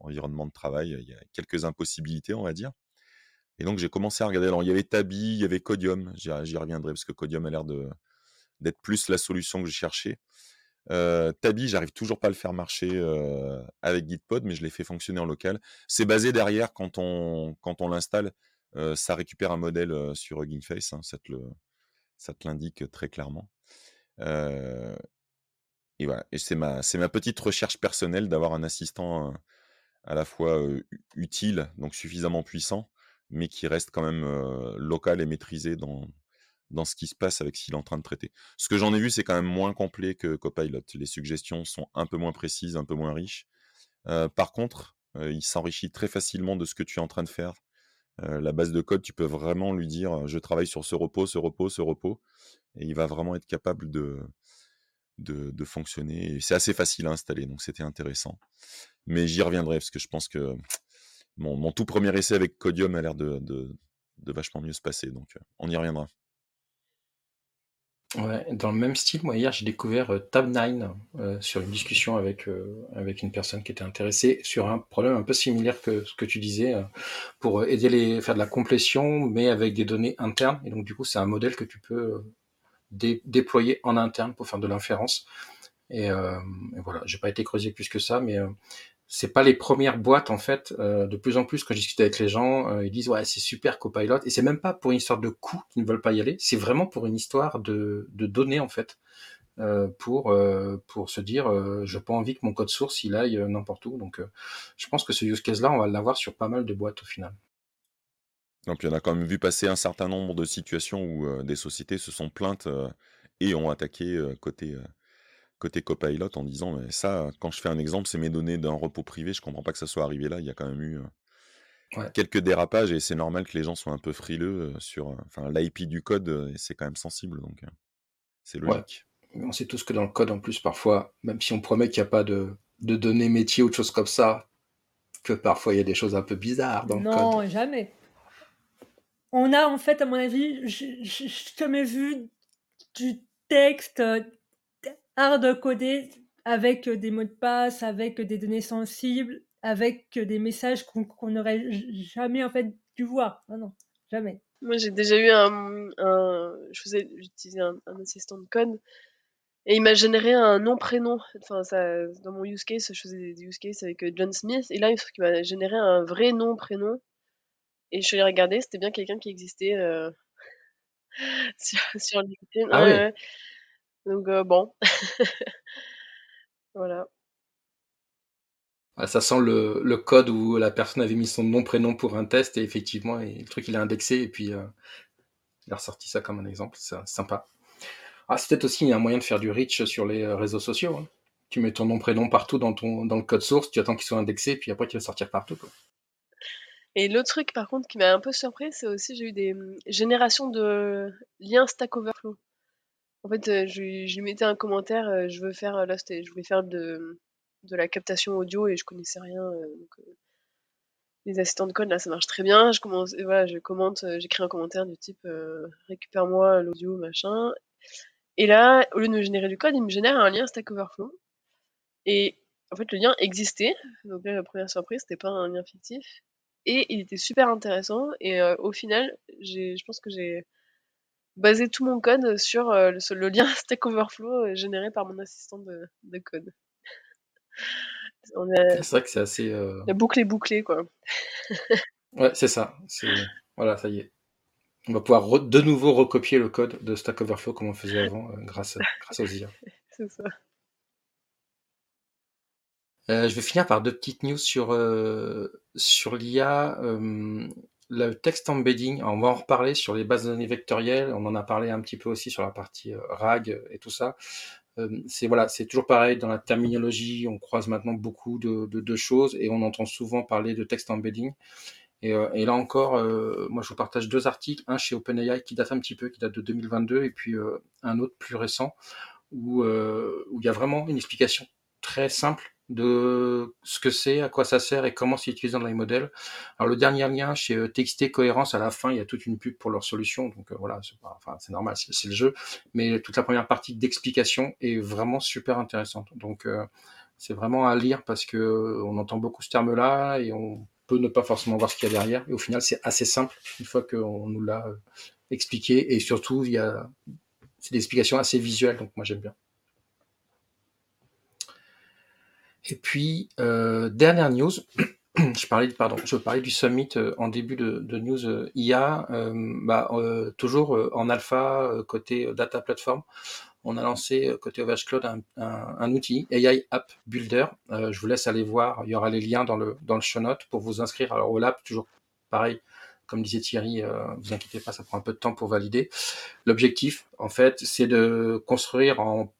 S3: environnement de travail. Il y a quelques impossibilités, on va dire. Et donc, j'ai commencé à regarder. Alors, il y avait Tabi, il y avait Codium. J'y reviendrai parce que Codium a l'air d'être plus la solution que je cherchais. Euh, Tabi, j'arrive toujours pas à le faire marcher avec Gitpod, mais je l'ai fait fonctionner en local. C'est basé derrière quand on, quand on l'installe, ça récupère un modèle sur Hugging Face, hein, ça te ça te l'indique très clairement. Et voilà, et c'est ma, c'est ma petite recherche personnelle d'avoir un assistant à la fois utile, donc suffisamment puissant, mais qui reste quand même local et maîtrisé dans, dans ce qui se passe avec ce qu'il est en train de traiter. Ce que j'en ai vu, c'est quand même moins complet que Copilot. Les suggestions sont un peu moins précises, un peu moins riches. Euh, par contre, euh, il s'enrichit très facilement de ce que tu es en train de faire. Euh, la base de code, tu peux vraiment lui dire je travaille sur ce repos, ce repos, ce repos, et il va vraiment être capable de, de, fonctionner. C'est assez facile à installer, donc c'était intéressant. Mais j'y reviendrai parce que je pense que mon, mon tout premier essai avec Codium a l'air de, de, vachement mieux se passer, donc on y reviendra.
S1: Ouais, dans le même style, moi hier j'ai découvert euh, Tab9 euh, sur une discussion avec, euh, avec une personne qui était intéressée sur un problème un peu similaire que ce que tu disais euh, pour euh, aider les faire de la complétion mais avec des données internes. Et donc du coup c'est un modèle que tu peux dé- déployer en interne pour faire de l'inférence. Et, et voilà j'ai pas été creusé plus que ça mais c'est pas les premières boîtes en fait. Euh, de plus en plus, quand je discute avec les gens, euh, ils disent ouais c'est super Copilot et c'est même pas pour une histoire de coût qu'ils ne veulent pas y aller. C'est vraiment pour une histoire de, données en fait, euh, pour se dire euh, j'ai pas envie que mon code source il aille n'importe où. Donc je pense que ce use case là on va l'avoir sur pas mal de boîtes au final.
S3: Donc, puis on a quand même vu passer un certain nombre de situations où des sociétés se sont plaintes et ont attaqué côté, côté Copilot en disant mais ça, quand je fais un exemple, c'est mes données d'un repos privé, je comprends pas que ça soit arrivé là. Il y a quand même eu euh,
S1: Ouais.
S3: quelques dérapages et c'est normal que les gens soient un peu frileux euh, sur. euh, Enfin, l'IP du code, euh, c'est quand même sensible, donc euh, c'est logique.
S1: On sait tous que dans le code en plus parfois, même si on promet qu'il n'y a pas de, de données métiers ou de choses comme ça, que parfois il y a des choses un peu bizarres dans le code.
S2: Non, jamais. on a en fait, à mon avis, je jamais vu du texte hard codé avec des mots de passe, avec des données sensibles, avec des messages qu'on n'aurait jamais en fait dû voir. Non, non, jamais.
S4: Moi, j'ai déjà eu un, je faisais, j'utilisais un, assistant de code et il m'a généré un nom prénom. Enfin, ça, dans mon use case, je faisais des use cases avec John Smith et là, il m'a généré un vrai nom prénom et je suis allée regarder, c'était bien quelqu'un qui existait euh, (laughs) sur, sur LinkedIn.
S1: Ah oui.
S4: Donc euh, bon, (laughs) voilà.
S1: Ça sent le, le, code où la personne avait mis son nom prénom pour un test et effectivement le truc il est indexé et puis euh, il a ressorti ça comme un exemple, c'est sympa. Ah, c'est peut-être aussi un moyen de faire du reach sur les réseaux sociaux. Hein. Tu mets ton nom prénom partout dans ton dans le code source, tu attends qu'il soit indexé puis après tu vas sortir partout. Quoi.
S4: Et l'autre truc par contre qui m'a un peu surpris, c'est aussi j'ai eu des hum, générations de liens Stack Overflow. En fait, euh, je, lui mettais un commentaire, je veux faire là, je voulais faire de de la captation audio et je connaissais rien. Euh, euh, les assistants de code, là, ça marche très bien. Je, commence, voilà, je commente, euh, j'écris un commentaire du type récupère-moi l'audio, machin. Et là, au lieu de me générer du code, il me génère un lien Stack Overflow. Et en fait, le lien existait. Donc là, la première surprise, c'était pas un lien fictif. Et il était super intéressant. Et au final, je pense que j'ai basé tout mon code sur, le, lien (laughs) Stack Overflow généré par mon assistant de code.
S1: C'est vrai que c'est assez. Euh...
S4: La boucle est bouclée, quoi.
S1: ouais, c'est ça. Voilà, ça y est. On va pouvoir de nouveau recopier le code de Stack Overflow comme on faisait avant, euh, grâce, grâce aux IA. (laughs)
S4: c'est ça.
S1: Euh, je vais finir par deux petites news sur, euh, sur l'IA. Le text embedding, on va en reparler sur les bases de données vectorielles. On en a parlé un petit peu aussi sur la partie RAG et tout ça. Euh, c'est voilà, c'est toujours pareil dans la terminologie. On croise maintenant beaucoup de, choses et on entend souvent parler de text embedding. Et, euh, et là encore, euh, moi je vous partage deux articles, un chez OpenAI qui date un petit peu, qui date de 2022, et puis un autre plus récent où il y a vraiment une explication très simple de ce que c'est, à quoi ça sert et comment c'est utilisé dans les modèles. Alors le dernier lien chez euh, TXT Cohérence, à la fin, il y a toute une pub pour leur solution, donc euh, voilà, c'est enfin, normal, c'est le jeu, mais toute la première partie d'explication est vraiment super intéressante. Donc euh, c'est vraiment à lire parce que on entend beaucoup ce terme-là et on peut ne pas forcément voir ce qu'il y a derrière. Et au final, c'est assez simple une fois qu'on nous l'a expliqué et surtout, il y a c'est des explications assez visuelles, donc moi j'aime bien. Et puis, euh, dernière news, (clears throat) je parlais, pardon, je parlais du summit euh, en début de, news euh, IA, euh, bah, euh, toujours en alpha côté data platform. On a lancé côté OVH Cloud un, un, un, outil AI App Builder. je vous laisse aller voir. Il y aura les liens dans le dans le show note pour vous inscrire. Alors au lab, toujours pareil. Comme disait Thierry, vous inquiétez pas, ça prend un peu de temps pour valider. L'objectif, en fait, c'est de construire en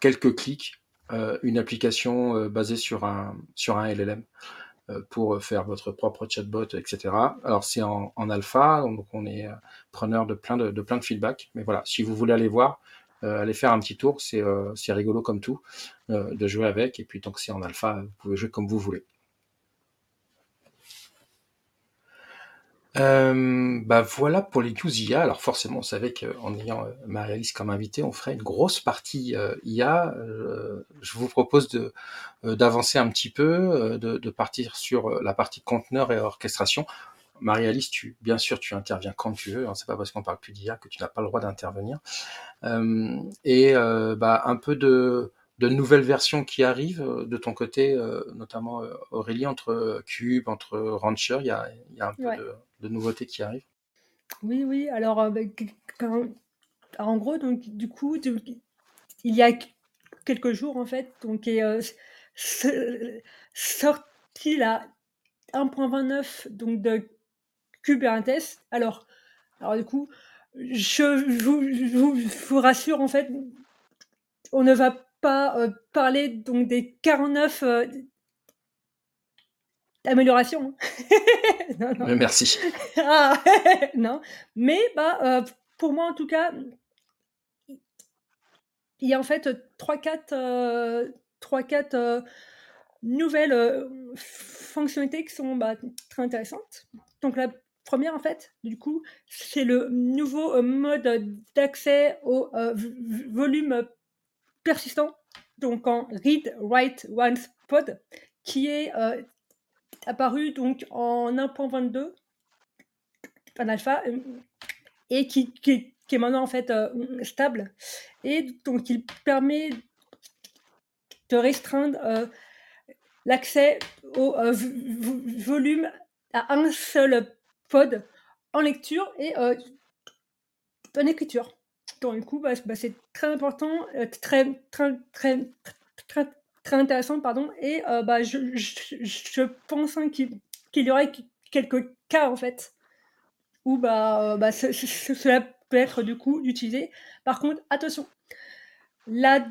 S1: quelques clics euh, une application euh, basée sur un, sur un LLM euh, pour faire votre propre chatbot, etc. Alors c'est en, en, alpha, donc on est preneur de plein de, de, plein de feedback. Mais voilà, si vous voulez aller voir, euh, allez faire un petit tour, c'est euh, rigolo comme tout euh, de jouer avec. Et puis tant que c'est en alpha, vous pouvez jouer comme vous voulez. Euh, bah voilà pour les news IA. Alors forcément, on savait qu'en ayant euh, Marie-Alice comme invitée, on ferait une grosse partie euh, IA. Euh, je vous propose de d'avancer un petit peu, de, de, partir sur la partie conteneur et orchestration. Marie-Alice, tu, bien sûr, tu interviens quand tu veux. Hein, c'est pas parce qu'on parle plus d'IA que tu n'as pas le droit d'intervenir. et bah, un peu de de nouvelles versions qui arrivent de ton côté, notamment Aurélie, entre Cube, entre Rancher, il y a, il y a un peu de, de, nouveautés qui arrivent.
S2: Oui, oui. Alors, bah, quand, en gros, donc du coup, il y a quelques jours en fait, donc est euh, sorti la 1.29 donc de Kubernetes. Alors, alors du coup, je vous, rassure en fait, on ne va pas euh, parler donc des 49 euh, améliorations. (laughs)
S1: non, non. Merci. (laughs)
S2: ah, (laughs) non, mais bah, euh, pour moi en tout cas, il y a en fait 3-4 trois, quatre, nouvelles fonctionnalités qui sont bah, très intéressantes. Donc la première, en fait, du coup, c'est le nouveau mode d'accès au volume persistant, donc en Read Write Once Pod, qui est apparu donc en 1.22 en alpha et qui, qui, est maintenant en fait stable et donc il permet de restreindre l'accès au volume à un seul pod en lecture et euh, en écriture. Donc, du coup, bah, bah, c'est très important, euh, très, très, très, très, intéressant, pardon. Et euh, bah, je, je, pense hein, qu'il y aurait quelques cas, en fait, où bah, bah cela peut être, du coup, utilisé. Par contre, attention, la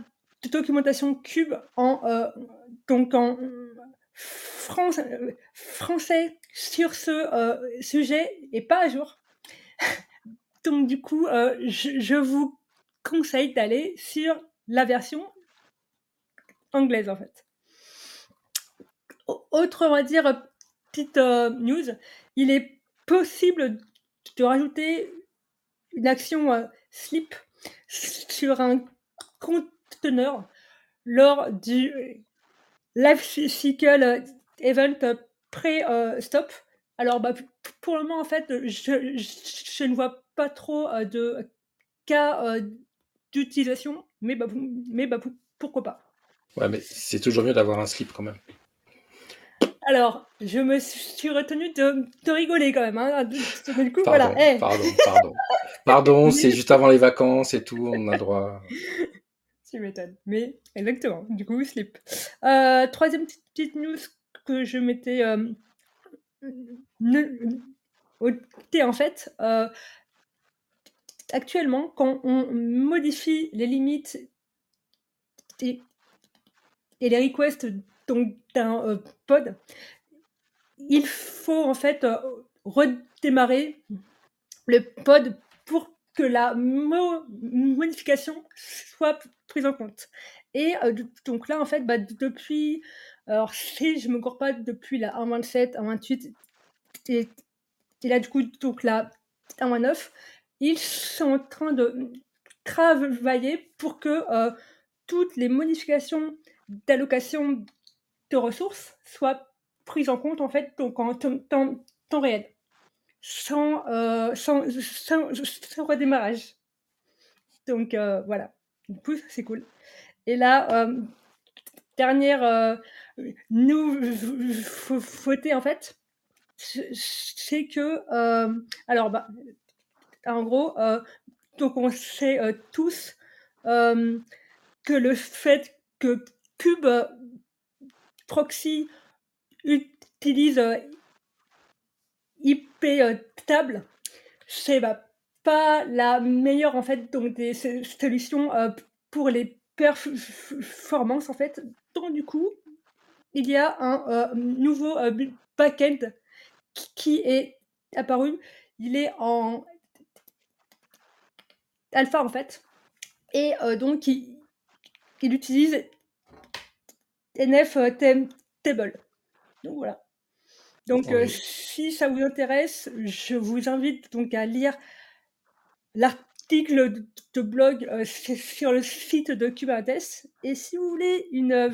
S2: documentation cube en, donc en français sur ce euh, sujet est pas à jour. (laughs) Donc du coup, euh, je, vous conseille d'aller sur la version anglaise en fait. Autre, on va dire, petite euh, news, il est possible de rajouter une action slip sur un conteneur lors du life cycle event pré-stop. Alors, bah, pour le moment, en fait, je, ne vois pas trop euh, de cas euh, d'utilisation, mais, bah, bah, pourquoi pas.
S1: Ouais, mais c'est toujours mieux d'avoir un slip quand même.
S2: Alors, je me suis retenu de, de rigoler quand même. Hein. Du
S1: coup, pardon, voilà. Eh. Pardon, pardon. Pardon, (laughs) c'est juste avant les vacances et tout, on a droit.
S2: tu m'étonnes. Mais exactement, du coup, slip. Euh, troisième petite news que je m'étais euh, en fait, euh, actuellement, quand on modifie les limites et, les requests d'un euh, pod, il faut en fait redémarrer le pod pour que la modification soit prise en compte. Et donc là, en fait, bah, depuis alors, si je me cours pas depuis la 1.27, 1.28, et, et là, du coup, donc la 1.9, ils sont en train de travailler pour que euh, toutes les modifications d'allocation de ressources soient prises en compte, en fait, donc en temps, réel, sans, euh, sans, sans, redémarrage. Donc, euh, voilà. Du coup, c'est cool. Et là, dernière nous fauter en fait, c'est que euh, alors bah, en gros euh, donc on sait euh, tous que le fait que Proxy utilise IP table, c'est bah, pas la meilleure en fait donc des solutions pour les performances en fait. Donc du coup, il y a un euh, nouveau euh, backend qui est apparu. Il est en alpha en fait. Et euh, donc il, utilise NF Table. Donc voilà. Donc si ça vous intéresse, je vous invite donc à lire l'article de blog sur le site de Kubernetes. Et si vous voulez une,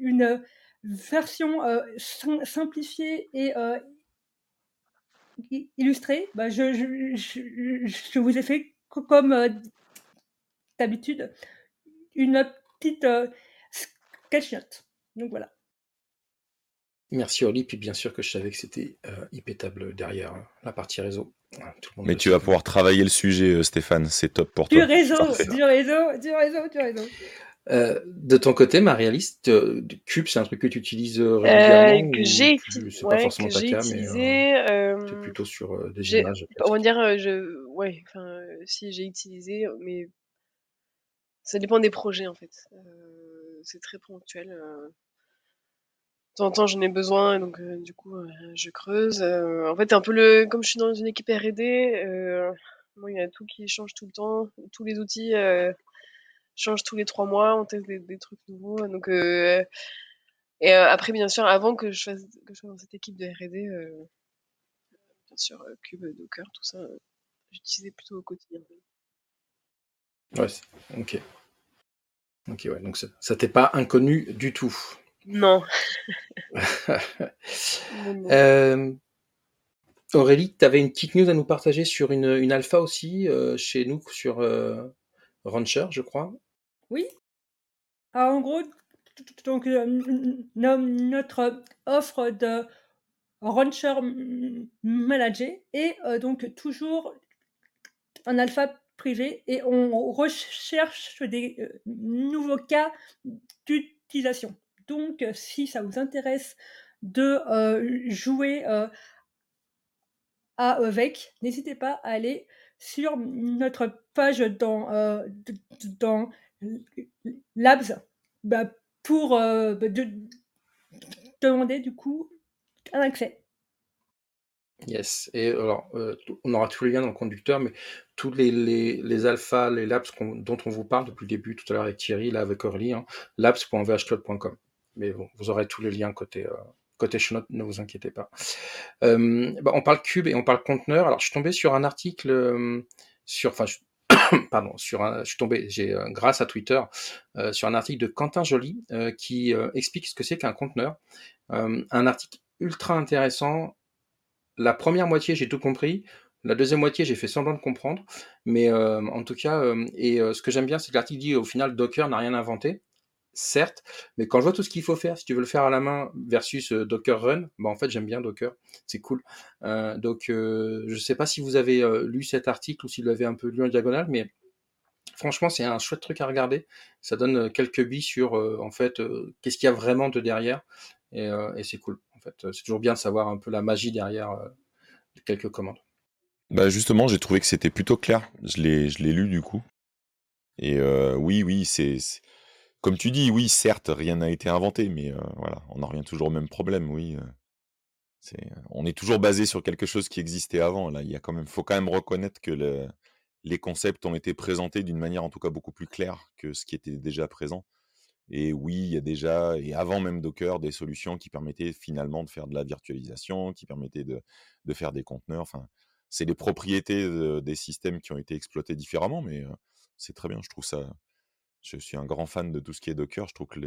S2: une version euh, simplifiée et euh, illustrée, bah, je, je, je, vous ai fait comme euh, d'habitude une petite Donc voilà.
S1: Merci Oli, puis bien sûr que je savais que c'était IP-table derrière hein, la partie réseau.
S3: Mais tu vas pouvoir travailler le sujet, Stéphane, c'est top pour toi.
S2: Du réseau, du réseau, du réseau, du réseau.
S1: Euh, de ton côté, Marie-Alice, Cube, c'est un truc que tu utilises euh, régulièrement
S4: euh, Que j'ai utilisé, pas forcément ta cas, mais
S1: euh, plutôt sur des images.
S4: On va dire, je, ouais, si j'ai utilisé, mais ça dépend des projets en fait. C'est très ponctuel. De temps en temps, j'en ai besoin, donc du coup, je creuse. en fait, un peu le, comme je suis dans une équipe R&D, moi, il y a tout qui change tout le temps, tous les outils change tous les trois mois, on teste des, trucs nouveaux. Donc, euh, et euh, après, bien sûr, avant que je, fasse, que je sois dans cette équipe de R&D, euh, sur Cube, Docker, tout ça, j'utilisais plutôt au quotidien.
S1: Ouais, ok. Ok, ouais, donc ça, t'est pas inconnu du tout.
S4: Non. (laughs)
S1: Aurélie, tu avais une petite news à nous partager sur une, alpha aussi chez nous, sur Rancher, je crois.
S2: Oui. Alors, en gros, donc, notre offre de Rancher Manager est donc toujours un alpha privé et on recherche des nouveaux cas d'utilisation. Donc, si ça vous intéresse de jouer avec, n'hésitez pas à aller sur notre page dans, dans Labs bah, pour bah, demander du coup un accès.
S1: Yes. Et alors, euh, on aura tous les liens dans le conducteur, mais tous les, les, les alphas, les labs dont on vous parle depuis le début, tout à l'heure avec Thierry, là avec Orly, hein, labs.vhcloud.com. Mais bon, vous aurez tous les liens côté, euh, côté ne vous inquiétez pas. Euh, bah, on parle cube et on parle conteneur. Alors, je suis tombé sur un article euh, sur, enfin, je, (coughs) pardon, sur un, je suis tombé, j'ai grâce à Twitter, sur un article de Quentin Joly qui explique ce que c'est qu'un conteneur. un article ultra intéressant la première moitié, j'ai tout compris. La deuxième moitié, j'ai fait semblant de comprendre. Mais euh, en tout cas, euh, et euh, ce que j'aime bien, c'est que l'article dit au final, Docker n'a rien inventé. Certes, mais quand je vois tout ce qu'il faut faire, si tu veux le faire à la main versus Docker Run, bah en fait j'aime bien Docker, c'est cool. donc je ne sais pas si vous avez lu cet article ou si vous l'avez un peu lu en diagonale, mais franchement c'est un chouette truc à regarder. Ça donne quelques billes sur en fait qu'est-ce qu'il y a vraiment de derrière et, et c'est cool. Euh, c'est toujours bien de savoir un peu la magie derrière euh, quelques commandes.
S3: Bah justement, j'ai trouvé que c'était plutôt clair. Je l'ai, je l'ai lu du coup. Et euh, oui, oui, c'est, comme tu dis, oui, certes, rien n'a été inventé, mais voilà, on en revient toujours au même problème, oui. c'est, on est toujours basé sur quelque chose qui existait avant. Là, il y a quand même, faut quand même reconnaître que le, les concepts ont été présentés d'une manière en tout cas beaucoup plus claire que ce qui était déjà présent. Et oui, il y a déjà, et avant même Docker, des solutions qui permettaient finalement de faire de la virtualisation, qui permettaient de, de faire des conteneurs. Enfin, c'est les propriétés des systèmes qui ont été exploités différemment, mais c'est très bien. Je trouve ça. Je suis un grand fan de tout ce qui est Docker. Je trouve que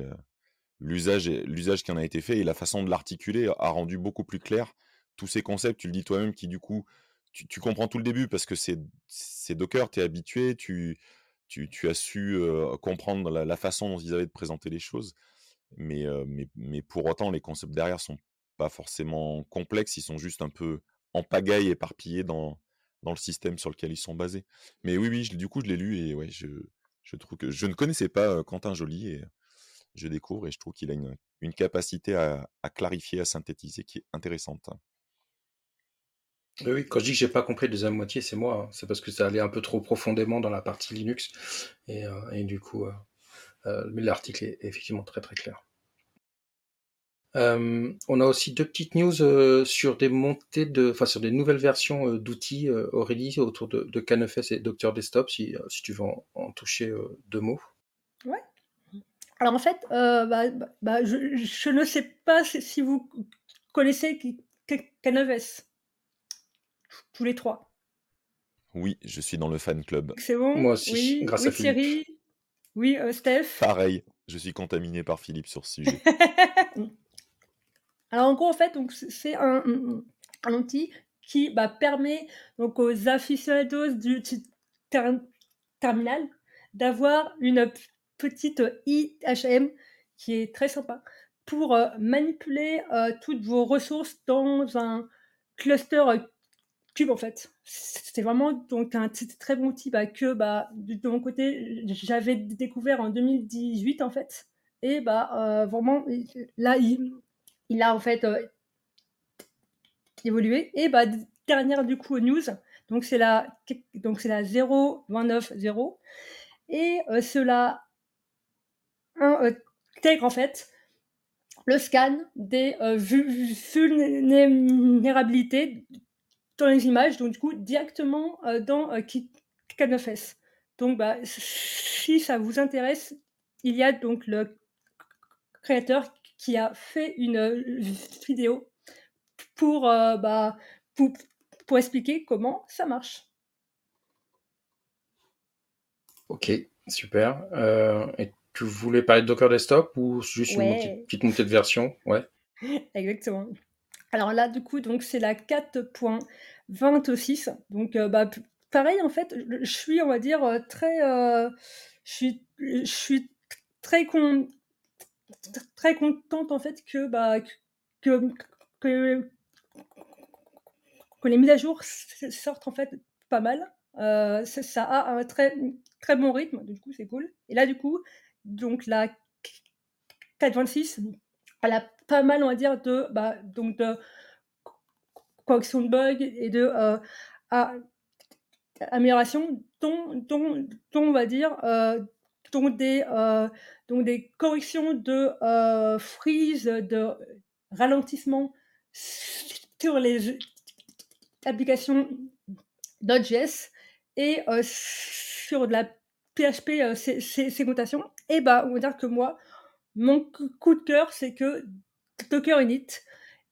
S3: l'usage, l'usage qui en a été fait et la façon de l'articuler a rendu beaucoup plus clair tous ces concepts. Tu le dis toi-même, qui du coup, tu, tu comprends tout le début parce que c'est, c'est Docker, tu es habitué, tu tu, as su comprendre la, façon dont ils avaient de présenter les choses. Mais, pour autant, les concepts derrière sont pas forcément complexes, ils sont juste un peu en pagaille, éparpillés dans, le système sur lequel ils sont basés. Mais oui, oui, du coup, je l'ai lu et je, trouve je ne connaissais pas Quentin Joly et je découvre et je trouve qu'il a une, capacité à, clarifier, à synthétiser qui est intéressante.
S1: Oui, quand je dis que j'ai pas compris la deuxième moitié, c'est moi. Hein. C'est parce que ça allait un peu trop profondément dans la partie Linux. Et, euh, du coup, euh, euh, l'article est effectivement très très clair. on a aussi deux petites news sur des montées de, enfin sur des nouvelles versions d'outils Aurélie autour de, de et Docteur Desktop, si, si tu veux en, toucher deux mots.
S2: Ouais. Alors en fait, bah, bah, bah, je, ne sais pas si vous connaissez KNFS tous les trois.
S3: Oui, je suis dans le fan club.
S2: C'est bon?
S1: Moi aussi, oui, grâce
S2: oui,
S1: à Thierry?
S2: Oui, euh, Steph?
S3: Pareil, je suis contaminé par Philippe sur ce sujet. (laughs)
S2: Alors en gros, en fait, donc c'est un, un, outil qui bah, permet donc aux aficionados du terminal d'avoir une petite IHM qui est très sympa pour euh, manipuler euh, toutes vos ressources dans un cluster Cube en fait. C'était vraiment donc un très bon outil que bah, de, mon côté j'avais découvert en 2018 en fait. Et bah euh, vraiment là il, il, a en fait euh, évolué. Et bah dernière du coup news, donc c'est la donc c'est la 0.29.0 et euh, cela intègre en fait le scan des vulnérabilités dans les images, donc du coup directement euh, dans euh, Canvas. Donc bah, si ça vous intéresse, il y a donc le créateur qui a fait une vidéo pour, euh, bah, pour, pour expliquer comment ça marche.
S1: Ok, super. Euh, et tu voulais parler de Docker Desktop ou juste une
S2: Ouais.
S1: petite montée de version? Ouais. (laughs)
S2: Exactement. Alors là, du coup, donc c'est la 4.26. Donc, euh, bah, pareil, en fait, je suis, on va dire, euh, très, euh, je suis, je suis très con, très contente en fait que, bah, que, que, les mises à jour sortent en fait pas mal. Euh, ça, ça a un très, très bon rythme, du coup, c'est cool. Et là, du coup, donc la 4.26, elle a pas mal, on va dire, de, bah, donc de correction de bugs et de euh, amélioration, dont, on va dire, euh, des, euh, des corrections de euh, freeze, de ralentissement sur les applications Node.js et sur de la PHP segmentation. Et bah, on va dire que moi, mon coup de cœur, c'est que Docker Init,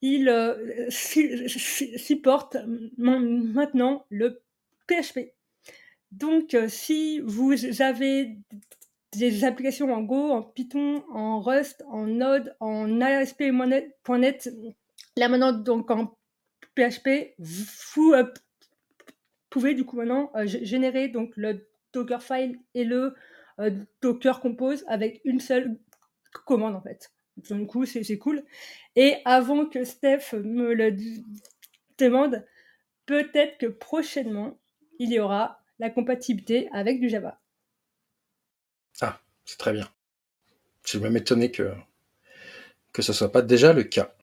S2: il euh, su- su- supporte maintenant le PHP. Donc, euh, si vous avez des applications en Go, en Python, en Rust, en Node, en ASP.NET, là maintenant donc en PHP, vous euh, pouvez du coup maintenant générer donc le Dockerfile et le Docker Compose avec une seule commande en fait. Coup, c'est cool. Et avant que Steph me le demande, peut-être que prochainement, il y aura la compatibilité avec du Java.
S1: Ah, c'est très bien. Je suis même étonné que, que ce soit pas déjà le cas.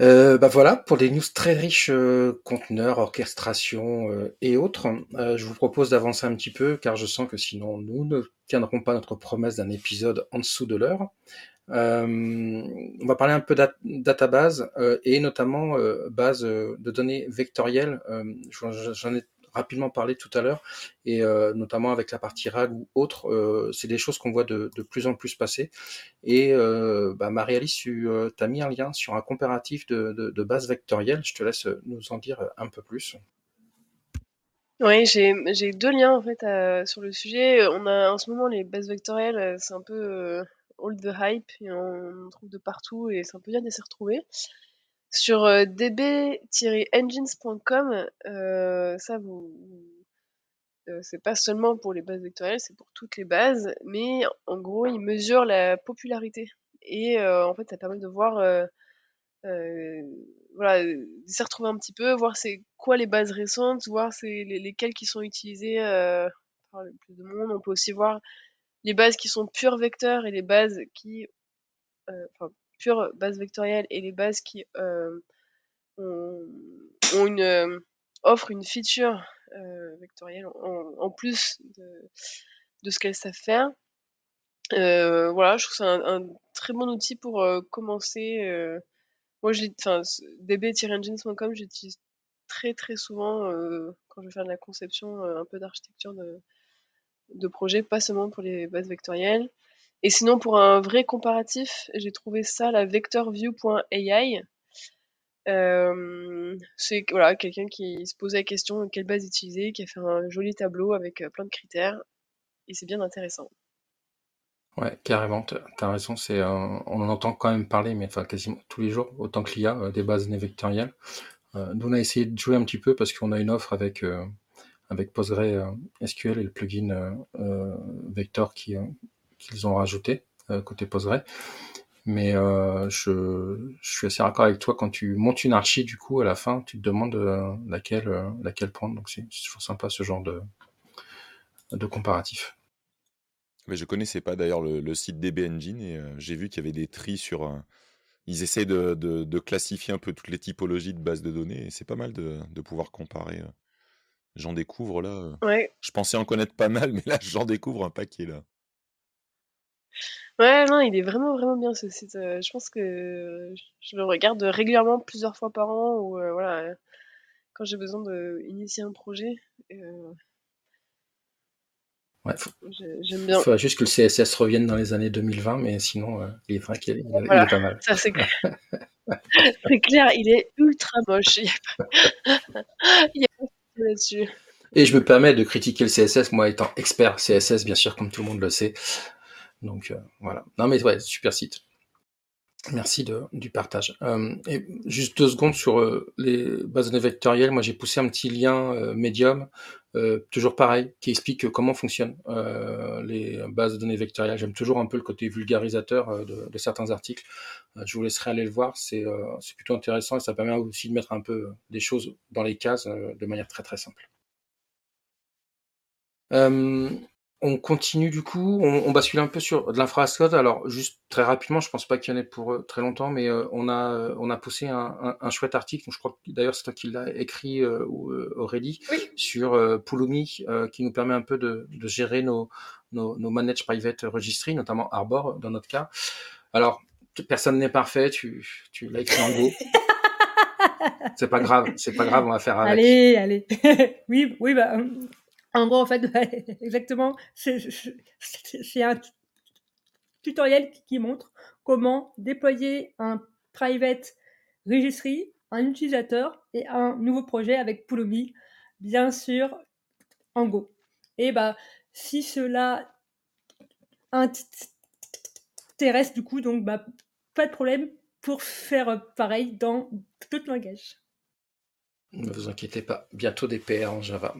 S1: Euh, bah voilà, pour des news très riches euh, conteneurs, orchestration euh, et autres, je vous propose d'avancer un petit peu car je sens que sinon nous ne tiendrons pas notre promesse d'un épisode en dessous de l'heure. Euh, on va parler un peu dat database euh, et notamment euh, base de données vectorielles. J'en ai rapidement parlé tout à l'heure et notamment avec la partie RAG ou autre, c'est des choses qu'on voit de, de, plus en plus passer. Et euh, bah, Marie-Alice, tu as mis un lien sur un comparatif de, de, de base vectorielle. Je te laisse nous en dire un peu plus.
S4: Oui, j'ai deux liens en fait sur le sujet. On a en ce moment les bases vectorielles, c'est un peu all the hype et on, trouve de partout et c'est un peu bien de s'y retrouver. Sur euh, db-engines.com, euh, ça vous, euh, c'est pas seulement pour les bases vectorielles, c'est pour toutes les bases, mais en gros, ils mesurent la popularité. Et en fait, ça permet de voir, voilà, s'y retrouver un petit peu, voir c'est quoi les bases récentes, voir c'est les, lesquelles qui sont utilisées par le plus de monde. On peut aussi voir les bases qui sont pures vecteurs et les bases qui, euh, enfin, pure base vectorielle et les bases qui euh, ont, une, euh, offrent une feature vectorielle en, plus de, ce qu'elles savent faire. Voilà, je trouve ça un, un, très bon outil pour commencer. Moi, db-engines.com, j'utilise très très souvent quand je veux faire de la conception, un peu d'architecture de, de projet, pas seulement pour les bases vectorielles. Et sinon, pour un vrai comparatif, j'ai trouvé ça, la vectorview.ai. Euh, c'est voilà, quelqu'un qui se posait la question quelle base utiliser, qui a fait un joli tableau avec euh, plein de critères, et c'est bien intéressant.
S1: Ouais, carrément, tu as raison, euh, on en entend quand même parler, mais enfin quasiment tous les jours, autant qu'il y a des bases vectorielles. Nous, on a essayé de jouer un petit peu parce qu'on a une offre avec, avec PostgreSQL et le plugin Vector qui, qu'ils ont rajouté côté Postgre. Mais euh, je, suis assez raccord avec toi quand tu montes une archi, du coup, à la fin, tu te demandes euh, laquelle, euh, laquelle prendre. Donc c'est toujours sympa ce genre de, de comparatif.
S3: Mais je connaissais pas d'ailleurs le, site DB Engine et euh, j'ai vu qu'il y avait des tris sur. Euh, ils essaient de, classifier un peu toutes les typologies de bases de données et c'est pas mal de, pouvoir comparer. euh. J'en découvre là.
S4: Ouais.
S3: Je pensais en connaître pas mal, (laughs) mais là j'en découvre un paquet là.
S4: Ouais, non, il est vraiment, vraiment bien ce site. Euh, je pense que je le regarde régulièrement plusieurs fois par an ou euh, voilà, quand j'ai besoin d'initier un projet. Euh,
S1: ouais,
S4: j'aime bien.
S1: Il faudrait juste que le CSS revienne dans les années 2020, mais sinon, euh, il est vrai qu'il est,
S4: voilà,
S1: il est pas mal.
S4: Ça, c'est clair. (laughs) C'est clair, il est ultra moche. Il y a pas (laughs) (laughs)
S1: Et je me permets de critiquer le CSS, moi étant expert CSS, bien sûr, comme tout le monde le sait. Donc euh, voilà. Non mais ouais, super site. Merci du partage. Euh, et juste deux secondes sur euh, les bases de données vectorielles. Moi, j'ai poussé un petit lien Medium, euh, toujours pareil, qui explique comment fonctionnent les bases de données vectorielles. J'aime toujours un peu le côté vulgarisateur de, de, certains articles. je vous laisserai aller le voir. C'est plutôt intéressant et ça permet aussi de mettre un peu des choses dans les cases de manière très très simple. Euh, on continue du coup, on, bascule un peu sur de l'infrastructure. Alors juste très rapidement, je pense pas qu'il y en ait pour euh, très longtemps, mais euh, on a on a poussé un, chouette article. je crois que d'ailleurs c'est toi qui l'as écrit Aurélie sur Pulumi, qui nous permet un peu de, gérer nos, nos, nos managed private registry, notamment Arbor dans notre cas. Alors personne n'est parfait, tu, tu l'as écrit en Go. (laughs) c'est pas grave, c'est pas grave, on va faire avec.
S2: Allez, allez. (laughs) oui, oui, bah, en gros, en fait, (laughs) exactement, c'est un tutoriel qui montre comment déployer un private registry, un utilisateur et un nouveau projet avec Pulumi, bien sûr, en Go. Et bah, si cela intéresse du coup, donc bah, pas de problème pour faire pareil dans tout langage.
S1: Ne vous inquiétez pas, bientôt des PR en Java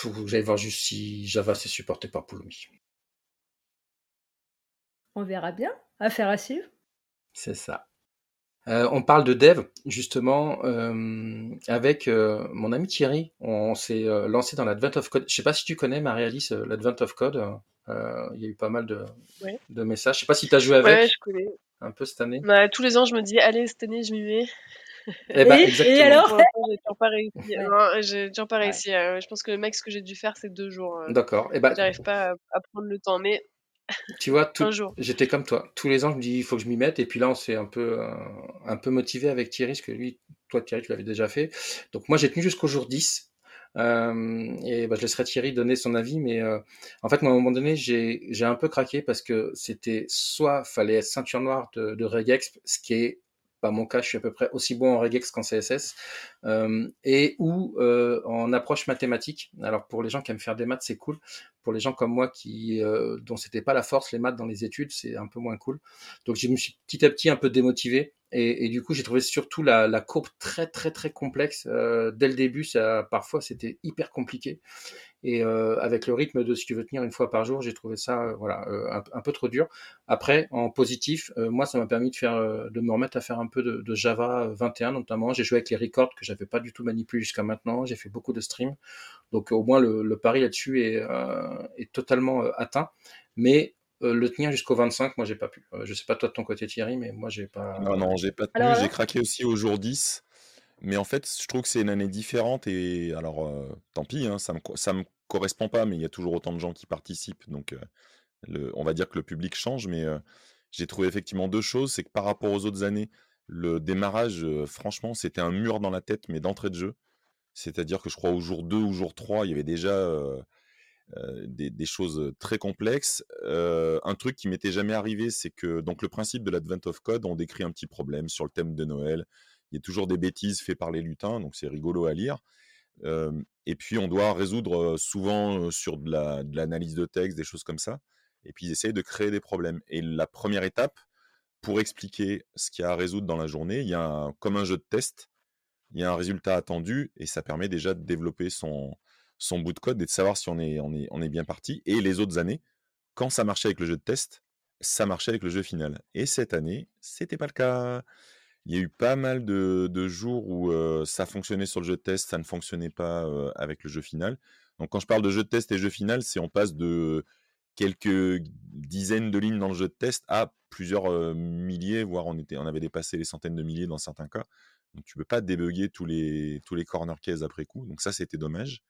S1: faut que j'aille voir juste si Java c'est supporté par Pulumi.
S2: On verra bien. Affaire à suivre.
S1: C'est ça. Euh, on parle de dev, justement, euh, avec euh, mon ami Thierry. On, s'est lancé dans l'Advent of Code. Je sais pas si tu connais, Marie-Alice, l'Advent of Code. Il y a eu pas mal de, de messages. Je sais pas si tu as joué avec.
S4: Ouais, je connais.
S1: Un peu cette année.
S4: Bah, tous les ans, je me dis, allez, cette année, je m'y mets.
S2: Eh ben, et, alors?
S4: J'ai toujours pas réussi. Hein. toujours pas réussi. Hein. Je pense que le max que j'ai dû faire, c'est deux jours.
S1: Hein. D'accord. Et eh ben,
S4: J'arrive pas à, prendre le temps, mais.
S1: Tu vois, tout... j'étais comme toi. Tous les ans, je me dis, il faut que je m'y mette. Et puis là, on s'est un peu, euh, un peu motivé avec Thierry, parce que lui, toi, Thierry, tu l'avais déjà fait. Donc moi, j'ai tenu jusqu'au jour 10. Euh, et bah, je laisserai Thierry donner son avis, mais euh, en fait, moi, à un moment donné, j'ai un peu craqué parce que c'était soit fallait être ceinture noire de, de Regex, ce qui est pas mon cas, je suis à peu près aussi bon en regex qu'en CSS, euh, et ou euh, en approche mathématique. Alors pour les gens qui aiment faire des maths, c'est cool. Pour les gens comme moi qui euh, dont c'était pas la force les maths dans les études, c'est un peu moins cool. Donc je me suis petit à petit un peu démotivé. Et, du coup, j'ai trouvé surtout la, courbe très très très complexe. Euh, dès le début, ça, parfois, c'était hyper compliqué. Et euh, avec le rythme de ce tu veux tenir une fois par jour, j'ai trouvé ça euh, voilà un, peu trop dur. Après, en positif, moi, ça m'a permis de faire, de me remettre à faire un peu de, Java 21 notamment. J'ai joué avec les records que j'avais pas du tout manipulé jusqu'à maintenant. J'ai fait beaucoup de streams, donc au moins le, le pari là-dessus est, est totalement atteint. Mais le tenir jusqu'au 25, moi j'ai pas pu. je sais pas toi de ton côté Thierry, mais moi j'ai pas.
S3: Non non, j'ai pas tenu. J'ai craqué aussi au jour 10. Mais en fait, je trouve que c'est une année différente et alors euh, tant pis, hein, ça me ça me correspond pas, mais il y a toujours autant de gens qui participent, donc euh, le, on va dire que le public change. Mais euh, j'ai trouvé effectivement deux choses, c'est que par rapport aux autres années, le démarrage, franchement, c'était un mur dans la tête, mais d'entrée de jeu. C'est-à-dire que je crois au jour 2 ou jour 3, il y avait déjà des, des, choses très complexes. un truc qui m'était jamais arrivé, c'est que donc le principe de l'Advent of Code, on décrit un petit problème sur le thème de Noël il y a toujours des bêtises faites par les lutins, donc c'est rigolo à lire. et puis on doit résoudre souvent sur de l'analyse de, texte, des choses comme ça. Et puis ils essayent de créer des problèmes. Et la première étape, pour expliquer ce qu'il y a à résoudre dans la journée, il y a comme un jeu de test, il y a un résultat attendu et ça permet déjà de développer son, son bout de code et de savoir si on est, bien parti. Et les autres années, quand ça marchait avec le jeu de test, ça marchait avec le jeu final. Et cette année, c'était pas le cas. Il y a eu pas mal de, jours où ça fonctionnait sur le jeu de test, ça ne fonctionnait pas avec le jeu final. Donc quand je parle de jeu de test et jeu final, c'est on passe de quelques dizaines de lignes dans le jeu de test à plusieurs milliers, voire on avait dépassé les centaines de milliers dans certains cas. Donc tu peux pas débugger tous les, tous les corner cases après coup. Donc ça, c'était dommage.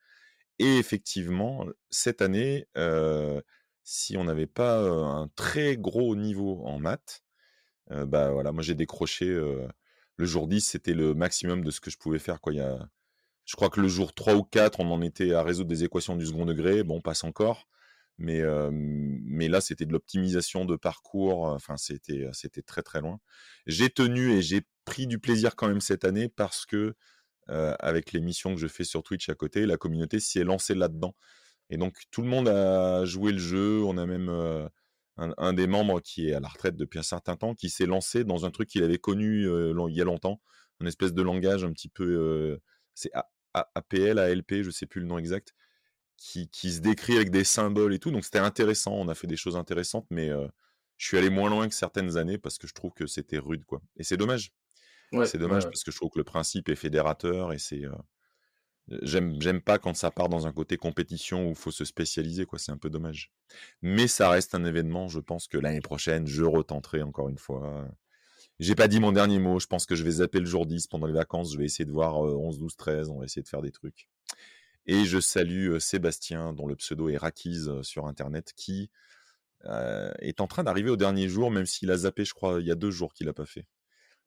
S3: Et effectivement, cette année, si on n'avait pas un très gros niveau en maths, bah voilà, moi j'ai décroché le jour 10, c'était le maximum de ce que je pouvais faire. Quoi. Il y a, je crois que le jour 3 ou 4, on en était à résoudre des équations du second degré. Bon, passe encore. Mais, mais là, c'était de l'optimisation de parcours. Enfin, c'était, c'était très très loin. J'ai tenu et j'ai pris du plaisir quand même cette année parce que avec les missions que je fais sur Twitch à côté, la communauté s'y est lancée là-dedans. Et donc tout le monde a joué le jeu. On a même un, des membres qui est à la retraite depuis un certain temps qui s'est lancé dans un truc qu'il avait connu il y a longtemps, une espèce de langage un petit peu, c'est APL, ALP, je sais plus le nom exact, qui, qui, se décrit avec des symboles et tout. Donc c'était intéressant. On a fait des choses intéressantes, mais je suis allé moins loin que certaines années parce que je trouve que c'était rude, quoi. Et c'est dommage. C'est dommage parce que je trouve que le principe est fédérateur et c'est. J'aime, j'aime pas quand ça part dans un côté compétition où il faut se spécialiser, quoi. C'est un peu dommage. Mais ça reste un événement. Je pense que l'année prochaine, je retenterai encore une fois. J'ai pas dit mon dernier mot. Je pense que je vais zapper le jour 10 pendant les vacances. Je vais essayer de voir 11, 12, 13. On va essayer de faire des trucs. Et je salue Sébastien, dont le pseudo est Rakiz sur Internet, qui est en train d'arriver au dernier jour, même s'il a zappé, je crois, il y a deux jours qu'il n'a pas fait.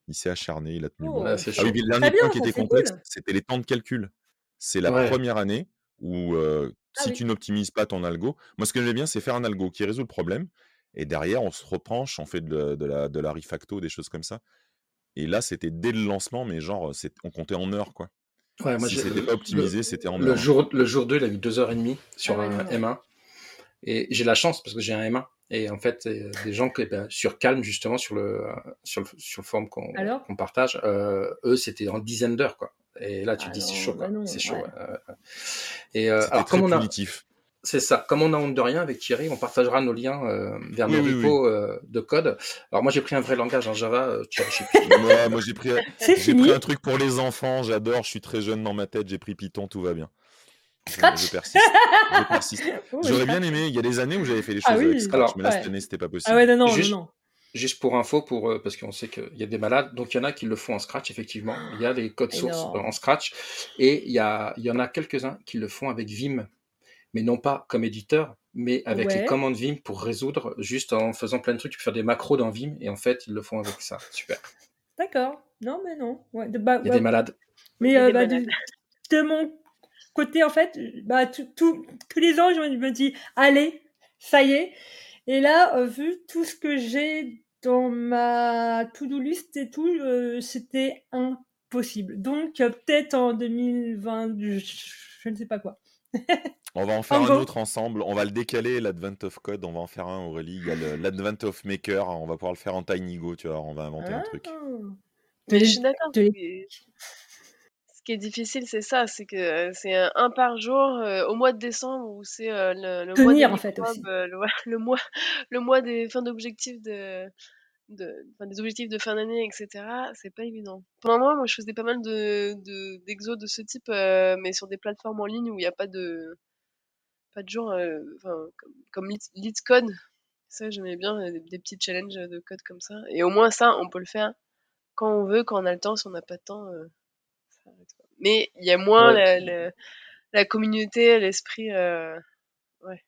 S3: Il s'est acharné, il a tenu
S2: Oh,
S1: Ah, c'est
S3: Ah oui, le dernier point qui était complexe,
S2: cool.
S3: c'était les temps de calcul. C'est la
S1: Ouais.
S3: première année où euh,
S2: Ah
S3: si
S2: oui.
S3: tu n'optimises pas ton algo, moi ce que j'aime bien, c'est faire un algo qui résout le problème, et derrière on se repenche, on fait de, la- de la, de la refacto, des choses comme ça. Et là, c'était dès le lancement, mais genre, on comptait en heures, quoi.
S1: Ouais, moi,
S3: Si c'était pas optimisé, c'était en
S1: le
S3: heures.
S1: jour, le jour 2, il a mis 2h30 sur
S2: Ah ouais,
S1: un
S2: non.
S1: M1. Et j'ai la chance parce que j'ai un M1. Et en fait, euh, des gens qui, ben, sur Calm, justement, sur le, euh, sur le, sur le forum qu'on partage, euh, eux, c'était en dizaines d'heures, quoi. Et là, tu te dis, c'est chaud,
S2: bah
S1: C'est chaud.
S2: ouais.
S1: Et euh,
S3: C'était
S1: alors,
S3: très
S1: comme on a,
S3: punitif.
S1: c'est ça. Comme on a honte de rien avec Thierry, on partagera nos liens euh, vers
S3: Oui,
S1: nos
S3: oui, oui.
S1: repos euh, de code. Alors moi, j'ai pris un vrai langage en Java. euh, Thierry, je sais plus. (laughs)
S3: Moi, moi, j'ai pris, pris un truc pour les enfants, j'adore, je suis très jeune dans ma tête, j'ai pris Python, tout va bien. Je,
S2: Scratch
S3: je persiste. Je persiste. (laughs) J'aurais
S2: Scratch.
S3: bien aimé, il y a des années où j'avais fait des choses
S2: Ah
S3: avec
S2: oui.
S3: Scratch,
S1: Alors,
S3: mais là,
S2: ouais.
S3: cette année, c'était pas possible.
S2: Ah ouais, non, non,
S1: Juste-
S2: non, non.
S1: Juste pour info, pour, euh, parce qu'on sait qu'il y a des malades, donc il y en a qui le font en Scratch, effectivement. Il y a des codes sources euh, en Scratch, et il y, a, il y en a quelques-uns qui le font avec Vim, mais non pas comme éditeur, mais avec
S2: Ouais.
S1: les commandes Vim pour résoudre, juste en faisant plein de trucs. Tu peux faire des macros dans Vim, et en fait, ils le font avec ça. Super.
S2: D'accord. Non, mais non. Ouais, de- bah,
S1: Il y a
S2: bah,
S1: des malades.
S2: Mais
S4: Il y a
S2: euh,
S4: des
S2: bah,
S4: malades.
S2: de, de mon côté, en fait, bah, tout, tout- tous les ans, je me dis, allez, ça y est. Et là, euh, vu tout ce que j'ai dans ma to-do list et tout, euh, c'était impossible. Donc, euh, peut-être en 2020, je, je ne sais pas quoi.
S3: On va en (laughs) faire
S2: En
S3: un
S2: gros.
S3: autre ensemble. On va le décaler, l'Advent of Code. On va en faire un, Aurélie. Il y a (laughs) l'Advent of Maker. On va pouvoir le faire en TinyGo, tu vois. On va inventer un truc.
S2: Ah.
S4: Mais
S2: De-
S4: je suis d'accord. Qui est- difficile, c'est ça, c'est que euh, c'est un, un par jour euh, au mois de décembre où c'est euh, le, le mois des
S2: Tenir, en fait,
S4: microbes,
S2: aussi.
S4: le, (laughs) le mois, le mois des fins d'objectifs de, de, enfin, des objectifs de fin d'année, etc. C'est pas évident. Pendant moment, moi, je faisais pas mal de de- d'exos de, ce type, mais sur des plateformes en ligne où il n'y a pas de pas de jour, comme, comme Let's Let's Code. Ça, j'aimais bien des, des petits challenges de code comme ça. Et au moins ça, on peut le faire quand on veut, quand on a le temps. Si on n'a pas de temps, Mais il y a moins
S1: Ouais.
S4: la, la, la communauté, l'esprit. euh, ouais.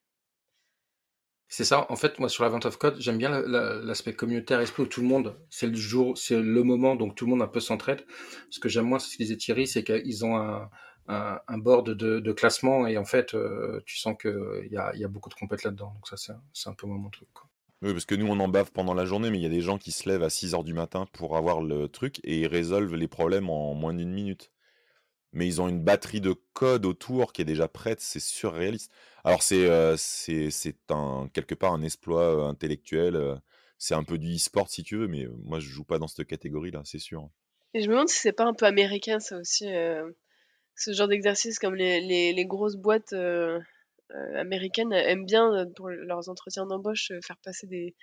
S1: C'est ça. En fait, moi, sur la vente of code, j'aime bien la- la- l'aspect communautaire, esprit où tout le monde, c'est le jour, c'est le moment, donc tout le monde un peu s'entraide. Ce que j'aime moins, c'est ce que disait Thierry, c'est qu'ils ont un, un, un board de, de classement et en fait, euh, tu sens qu'il y a, y a beaucoup de compètes là-dedans. Donc ça, c'est un, un peu moi, mon truc. Quoi.
S3: Oui, parce que nous, on en bave pendant la journée, mais il y a des gens qui se lèvent à 6 heures du matin pour avoir le truc et ils résolvent les problèmes en moins d'une minute. Mais ils ont une batterie de code autour qui est déjà prête, c'est surréaliste. Alors, c'est euh, un, quelque part un exploit euh, intellectuel, euh, c'est un peu du e-sport si tu veux, mais moi, je joue pas dans cette catégorie-là, c'est sûr.
S4: Et je me demande si c'est pas un peu américain, ça aussi, ce genre d'exercice, comme les, les, grosses boîtes américaines aiment bien, euh, pour leurs entretiens d'embauche, euh, faire passer des,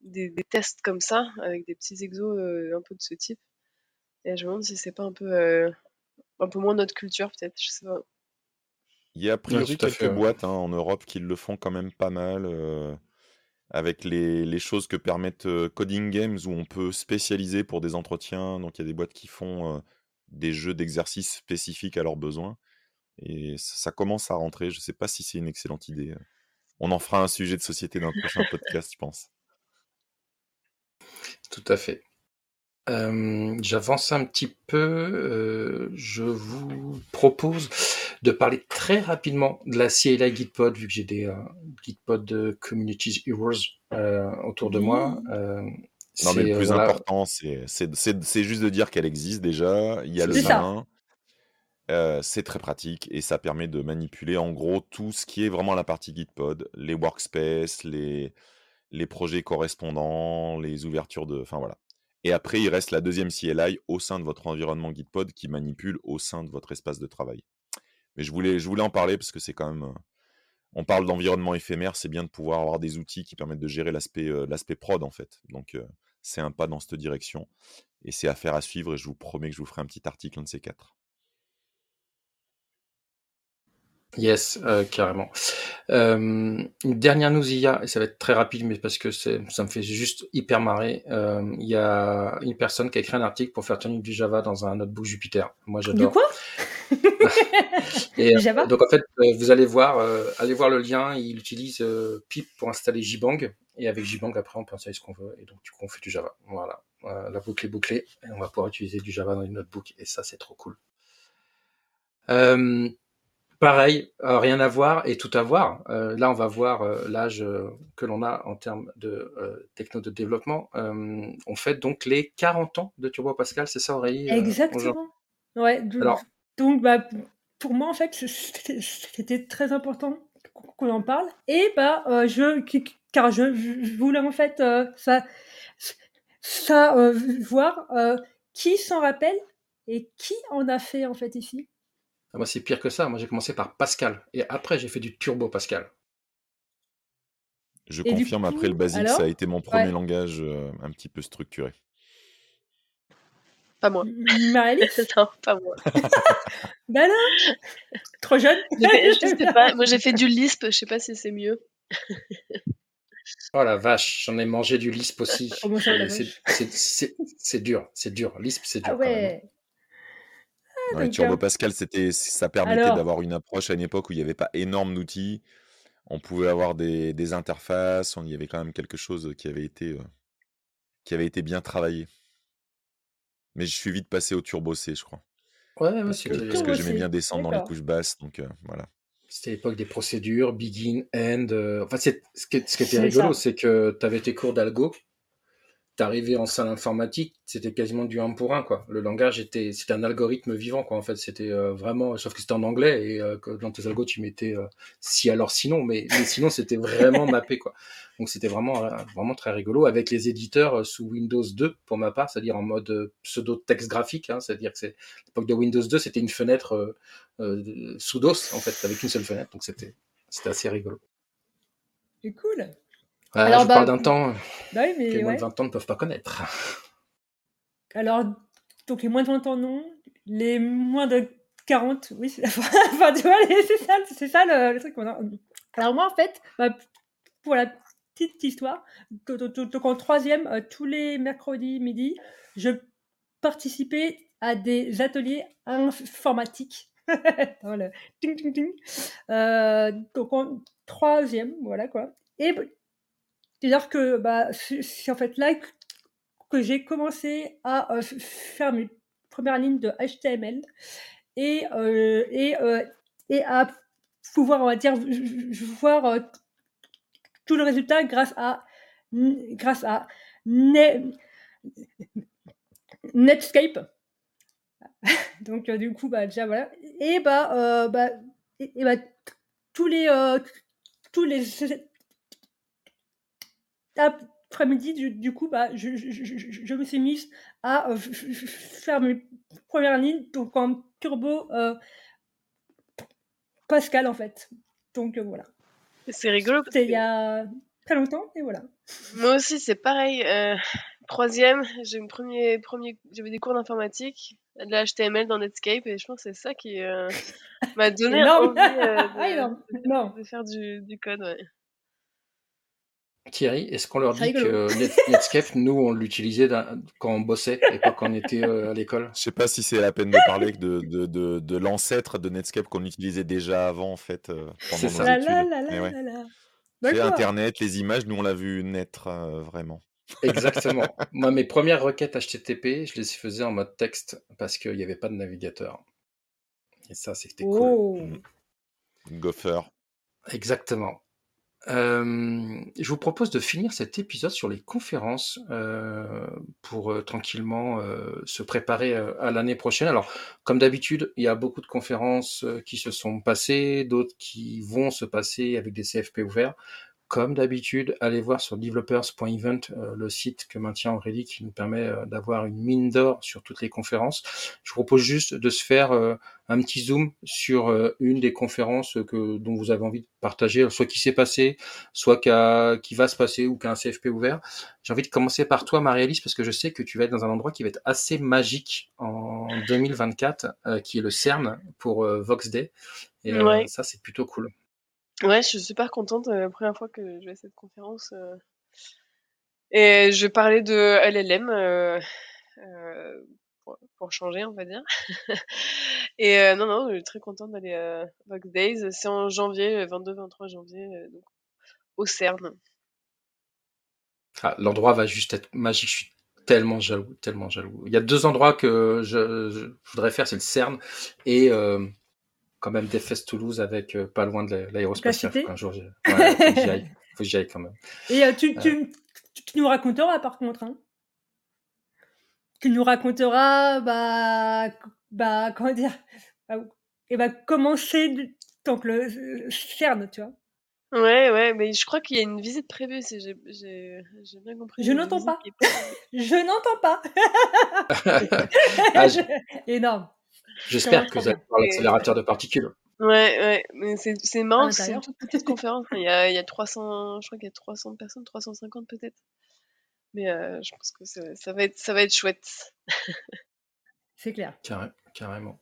S4: des, des tests comme ça, avec des petits exos euh, un peu de ce type. Et je me demande si c'est pas un peu, euh, un peu moins notre culture, peut-être, je sais pas.
S3: Il y a a priori quelques
S1: fait,
S3: boîtes hein, en Europe qui le font quand même pas mal, euh, avec les, les choses que permettent euh, Coding Games où on peut spécialiser pour des entretiens. Donc il y a des boîtes qui font euh, des jeux d'exercice spécifiques à leurs besoins. Et ça, commence à rentrer. Je sais pas si c'est une excellente idée. On en fera un sujet de société dans le prochain podcast, je pense.
S1: Tout à fait. Euh, J'avance un petit peu. euh, je vous propose de parler très rapidement de la CLI Gitpod, vu que j'ai des euh, Gitpod Communities Heroes euh, autour de moi. Euh,
S3: non, mais le plus
S1: voilà,
S3: important, c'est juste de dire qu'elle existe déjà. Il y a le lien. Euh, c'est très pratique et ça permet de manipuler en gros tout ce qui est vraiment la partie Gitpod, les workspaces, les, projets correspondants, les ouvertures de. Enfin voilà. Et après, il reste la deuxième CLI au sein de votre environnement Gitpod qui manipule au sein de votre espace de travail. Mais je voulais, je voulais en parler parce que c'est quand même. euh, On parle d'environnement éphémère, c'est bien de pouvoir avoir des outils qui permettent de gérer l'aspect euh, prod en fait. Donc euh, c'est un pas dans cette direction et c'est affaire à suivre et je vous promets que je vous ferai un petit article un de ces quatre.
S1: Yes, euh, carrément. Euh, une dernière news IA, et ça va être très rapide, mais parce que ça me fait juste hyper marrer. Euh, Il y a une personne qui a écrit un article pour faire tenir du Java dans un notebook Jupyter. Moi, j'adore.
S2: quoi (laughs)
S1: Et euh,
S2: Java
S1: donc en fait, euh, vous allez voir, euh, allez voir le lien. Il utilise euh, Pip pour installer JBang, et avec JBang après, on peut installer ce qu'on veut, et donc du coup, on fait du Java. Voilà, Euh, la boucle est bouclée, et on va pouvoir utiliser du Java dans les notebooks, et ça, c'est trop cool. Euh, Pareil, euh, rien à voir et tout à voir. Euh, là, on va voir euh, l'âge que l'on a en termes de techno de développement. On fête donc les 40 ans de Turbo Pascal, c'est ça Aurélie
S2: Exactement. Ouais, de-
S1: Alors,
S2: donc bah, pour moi en fait c'était très important qu'on en parle et bah je car je, je voulais en fait ça ça voir qui s'en rappelle et qui en a fait en fait ici?
S1: Moi, c'est pire que ça. Moi, j'ai commencé par Pascal et après, j'ai fait du Turbo Pascal.
S3: Je
S2: Et
S3: confirme, après le basique, ça a
S2: alors
S3: été mon premier
S2: Ouais.
S3: langage euh, un petit peu structuré.
S4: Pas moi. (laughs) Non, pas moi. (laughs)
S2: Bah non Trop jeune
S4: J'ai fait- je sais pas. (laughs) Moi, j'ai fait du Lisp. Je sais pas si c'est mieux.
S1: Oh la vache, j'en ai mangé du Lisp aussi. Et c'est- dur, c'est dur. Lisp, c'est
S2: Ah
S1: dur quand même.
S2: ouais
S3: Ouais,
S2: donc,
S3: Turbo
S2: euh,
S3: Pascal, c'était, ça permettait
S2: alors
S3: d'avoir une approche à une époque où il n'y avait pas énorme d'outils. On pouvait avoir des, des interfaces. On y avait quand même quelque chose qui avait été, euh, qui avait été bien travaillé. Mais je suis vite passé au Turbo C, je crois.
S1: Ouais, ouais,
S3: Parce que, parce que j'aimais bien descendre dans les couches basses. Donc euh, voilà.
S1: c'était l'époque des procédures, begin, end. euh, Enfin, c'est- ce qui, ce qui était rigolo, c'est que tu avais tes cours d'algo. T'arrivais en salle informatique, c'était quasiment du 1 pour 1, quoi. Le langage était, c'était un algorithme vivant, quoi. En fait, c'était euh, vraiment, sauf que c'était en anglais et euh, que dans tes algos, tu mettais euh, si alors sinon, mais, mais sinon, c'était vraiment (laughs) mappé, quoi. Donc, c'était vraiment, euh, vraiment très rigolo avec les éditeurs euh, sous Windows 2, pour ma part, c'est-à-dire en mode euh, pseudo texte graphique, hein, c'est-à-dire que c'est l'époque de Windows 2, c'était une fenêtre euh, euh, sous DOS, en fait, avec une seule fenêtre, donc c'était, c'était assez rigolo.
S2: C'est cool. Alors,
S1: je
S2: bah,
S1: parle d'un temps
S2: bah oui,
S1: que les
S2: mais
S1: moins
S2: ouais.
S1: de 20 ans ne peuvent pas connaître.
S2: Alors, donc les moins de 20 ans, non. Les moins de 40, oui. c'est- (laughs) enfin, tu vois, c'est ça, c'est ça le, le truc qu'on a. Alors moi, en fait, bah, pour la petite histoire, donc en troisième, euh, tous les mercredis midi, je participais à des ateliers informatiques. (laughs) Dans le ting, ting, ting. Euh, donc en troisième, voilà quoi. Et bah, c'est-à-dire que bah, c'est en fait là que j'ai commencé à euh, faire mes premières lignes de HTML et, euh, et, euh, et à pouvoir, on va dire, voir tout le résultat grâce à, grâce à Ne- Netscape. (laughs) Donc, du coup, bah, déjà, voilà. Et bah, bah, et, bah, tous les, tous les après-midi, du, du coup, bah, je, je, je, je- me suis mise à euh, faire mes premières lignes, donc en turbo euh, Pascal, en fait. Donc, euh, voilà.
S4: C'est rigolo
S2: C'était il y a très longtemps, et voilà.
S4: moi aussi, c'est pareil. troisième, j'ai premier, premier, j'avais des cours d'informatique, de la HTML dans Netscape, et je pense que c'est ça qui m'a (laughs) donné envie (laughs)
S2: Ah,
S4: de,
S2: Non.
S4: de faire du, du code. Ouais.
S1: Thierry, est-ce qu'on leur dit que (laughs) Net- Netscape, nous, on l'utilisait quand on bossait et pas quand on était euh, à l'école?
S3: Je sais pas si c'est la peine de parler de, de, de, de l'ancêtre de Netscape qu'on utilisait déjà avant, en fait, euh, pendant
S1: C'est
S3: nos
S1: ça.
S2: La
S3: études. ouais. C'est. Internet, les images, nous on l'a vu naître euh, vraiment.
S1: Exactement. (laughs) Moi, mes premières requêtes HTTP, je les faisais en mode texte parce qu'il n'y avait pas de navigateur. Et ça, c'était cool.
S2: Oh.
S3: Gopher.
S1: Exactement. Euh, je vous propose de finir cet épisode sur les conférences euh, pour euh, tranquillement se préparer à l'année prochaine. Alors, comme d'habitude, il y a beaucoup de conférences qui se sont passées, d'autres qui vont se passer avec des CFP ouverts. Comme d'habitude, allez voir sur developers.event euh, le site que maintient Aurélie qui nous permet euh, d'avoir une mine d'or sur toutes les conférences. Je vous propose juste de se faire euh, un petit zoom sur euh, une des conférences que, dont vous avez envie de partager, soit qui s'est passé, soit qui, va se passer ou qui a un CFP ouvert. J'ai envie de commencer par toi, Marie-Alice, parce que je sais que tu vas être dans un endroit qui va être assez magique en 2024, euh, qui est le CERN pour euh, Vox Day. Et
S4: Ouais.
S1: ça, c'est plutôt cool.
S4: Ouais, je suis super contente. euh, La première fois que je vais à cette conférence. euh, Et je parlais de LLM euh, pour, changer, on va dire. (laughs) Et non, non, je suis très contente d'aller à Vox Days. C'est en janvier, 22-23 janvier, donc au CERN.
S1: Ah, l'endroit va juste être magique. Je suis tellement jaloux, tellement jaloux. Il y a deux endroits que je, voudrais faire, c'est le CERN et quand même DevFest Toulouse avec euh, pas loin de l'a- l'aérospatiale. qu'un jour, j'y- ouais, faut que j'y aille. (laughs) Faut que j'y aille quand même.
S2: Et euh, tu, tu, tu- tu nous raconteras par contre. Hein. Tu nous raconteras, bah, bah comment dire, bah, et bah, comment c'est du- donc le CERN, tu vois.
S4: Ouais, ouais, mais je crois qu'il y a une visite prévue, si j'ai bien compris.
S2: Je n'entends pas.
S4: est. (laughs)
S2: Je n'entends pas. (laughs)
S1: Ah,
S2: Énorme.
S1: J'espère que vous allez voir l'accélérateur de particules.
S4: Ouais, ouais, mais c'est marrant, que c'est une toute petite conférence. Il y a, il y a 300, je crois qu'il y a 300 personnes, 350 peut-être. Mais euh, je pense que ça, ça va être, ça va être chouette. (laughs)
S2: C'est clair.
S1: Carré- carrément.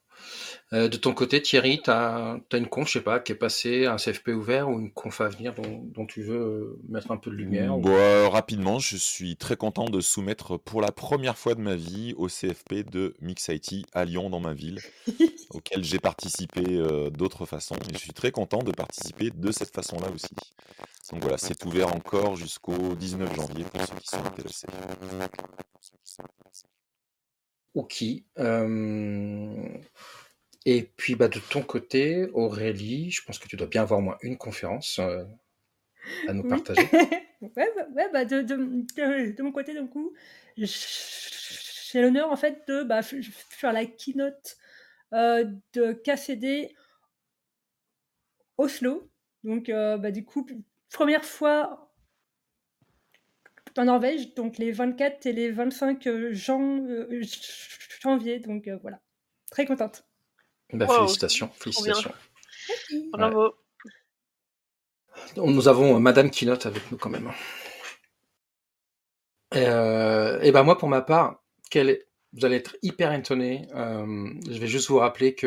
S1: Euh, de ton côté, Thierry, tu as, une conf, je sais pas, qui est passée, un CFP ouvert ou une conf à venir dont, dont tu veux euh, mettre un peu de lumière ou-
S3: Bon, euh, rapidement, je suis très content de soumettre pour la première fois de ma vie au CFP de Mix IT à Lyon, dans ma ville, (laughs) auquel j'ai participé euh, d'autres façons. Et je suis très content de participer de cette façon-là aussi. Donc voilà, c'est ouvert encore jusqu'au 19 janvier pour ceux qui sont intéressés.
S1: Ok. Euh, Et puis, bah, de ton côté, Aurélie, je pense que tu dois bien avoir au moins une conférence euh, à nous
S2: Oui.
S1: partager. (laughs)
S2: ouais, bah, ouais, bah, de, de, de, de mon côté, d'un coup, j'ai l'honneur en fait de bah, faire la keynote euh, de KCD Oslo. Donc, euh, bah, du coup, première fois en Norvège, donc les 24 et les 25 jan- euh, janvier. Donc, euh, voilà. Très contente.
S1: Bah,
S4: Wow,
S1: félicitations, félicitations.
S4: Bravo.
S1: Nous avons euh, Madame Keynote avec nous quand même. Euh, et ben moi, pour ma part, quelle vous allez être hyper étonnés. Euh, je vais juste vous rappeler que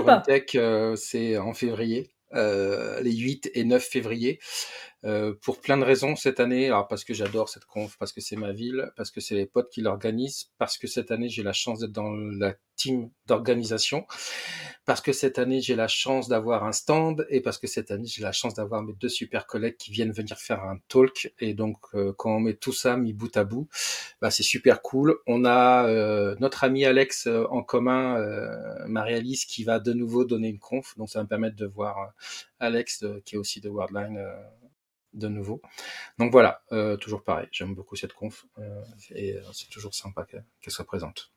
S2: ou pas?
S1: Euh, c'est en février, euh, les 8 et 9 février. Euh, pour plein de raisons cette année, alors parce que j'adore cette conf, parce que c'est ma ville, parce que c'est les potes qui l'organisent, parce que cette année j'ai la chance d'être dans la team d'organisation, parce que cette année j'ai la chance d'avoir un stand et parce que cette année j'ai la chance d'avoir mes deux super collègues qui viennent venir faire un talk et donc euh, quand on met tout ça mis bout à bout, bah, c'est super cool. On a euh, notre ami Alex euh, en commun, euh, Marie-Alice, qui va de nouveau donner une conf, donc ça va me permettre de voir Alex qui est aussi de Wordline euh, de nouveau. Donc voilà, euh, toujours pareil, j'aime beaucoup cette conf euh, et euh, c'est toujours sympa qu'elle qu'elle soit présente.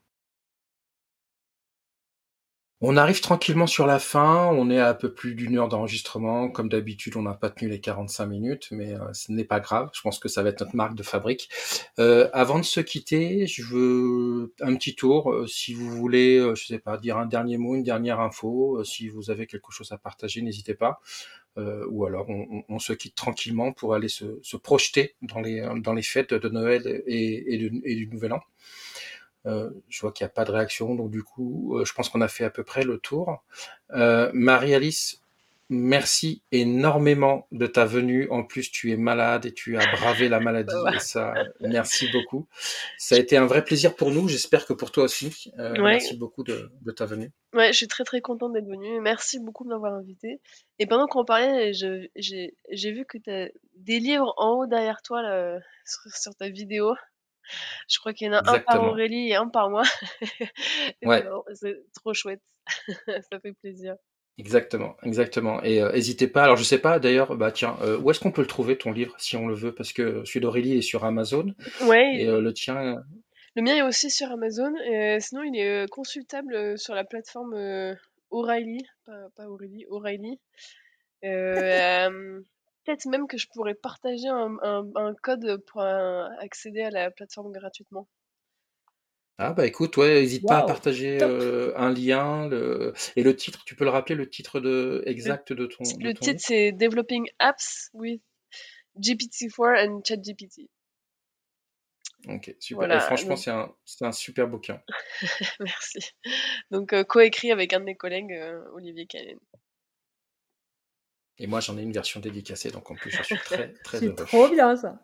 S1: On arrive tranquillement sur la fin, on est à un peu plus d'une heure d'enregistrement. Comme d'habitude, on n'a pas tenu les 45 minutes, mais euh, ce n'est pas grave. Je pense que ça va être notre marque de fabrique. Euh, avant de se quitter, je veux un petit tour. euh, si vous voulez, je sais pas, dire un dernier mot, une dernière info, si vous avez quelque chose à partager, n'hésitez pas. Ou alors on, se quitte tranquillement pour aller se, projeter dans les, fêtes de Noël et du Nouvel An. Euh, je vois qu'il n'y a pas de réaction, donc du coup, euh, je pense qu'on a fait à peu près le tour. Euh, Marie-Alice, merci énormément de ta venue. En plus, tu es malade et tu as bravé la maladie,
S4: Ça (laughs) va.
S1: et ça, merci beaucoup. Ça a été un vrai plaisir pour nous. J'espère que pour toi aussi. Euh,
S4: Ouais.
S1: Merci beaucoup de, de ta venue.
S4: Ouais, je suis très très contente d'être venue. Merci beaucoup de m'avoir invitée. Et pendant qu'on parlait, j'ai j'ai vu que tu as des livres en haut derrière toi là, sur, sur ta vidéo. Je crois qu'il y en a un par. Aurélie et un par moi. (laughs)
S1: Ouais.
S4: c'est trop chouette. (laughs) Ça fait plaisir.
S1: Exactement, exactement. Et euh, n'hésitez pas. Alors je sais pas d'ailleurs, bah tiens, euh, où est-ce qu'on peut le trouver ton livre si on le veut? Parce que celui d'Aurélie est sur Amazon
S4: Ouais,
S1: et euh, le tien.
S4: le mien est aussi sur Amazon. euh, sinon, il est euh, consultable euh, sur la plateforme euh, O'Reilly, pas, pas Aurélie, O'Reilly. (laughs) Peut-être même que je pourrais partager un, un- un code pour euh, accéder à la plateforme gratuitement.
S1: Ah bah écoute, ouais, n'hésite pas à
S2: Waouh,
S1: partager
S2: top.
S1: euh, un lien le... et le titre. Tu peux le rappeler le titre de exact de ton. de
S4: Le
S1: ton
S4: titre,
S1: livre?
S4: c'est Developing Apps with GPT-4 and ChatGPT.
S1: Ok, super.
S4: Voilà,
S1: et franchement,
S4: donc-
S1: c'est un, c'est un super bouquin. (laughs)
S4: Merci. Donc, euh, coécrit avec un de mes collègues, euh, Olivier Callen.
S1: Et moi, j'en ai une version dédicacée, donc en plus, je suis très (laughs) très
S2: C'est
S1: heureux.
S2: trop bien ça.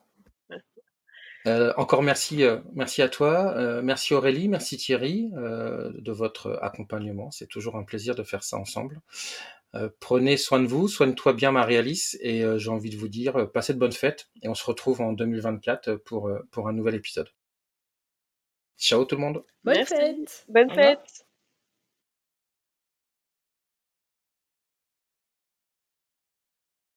S1: Euh, encore merci, euh, merci à toi, euh, merci Aurélie, merci Thierry euh, de votre accompagnement. C'est toujours un plaisir de faire ça ensemble. Euh, prenez soin de vous, soigne-toi bien Marie-Alice, et euh, j'ai envie de vous dire, euh, passez de bonnes fêtes, et on se retrouve en 2024 pour, euh, pour un nouvel épisode. Ciao tout le monde
S2: Bonne
S4: Merci.
S2: fête.
S4: Bonne fête!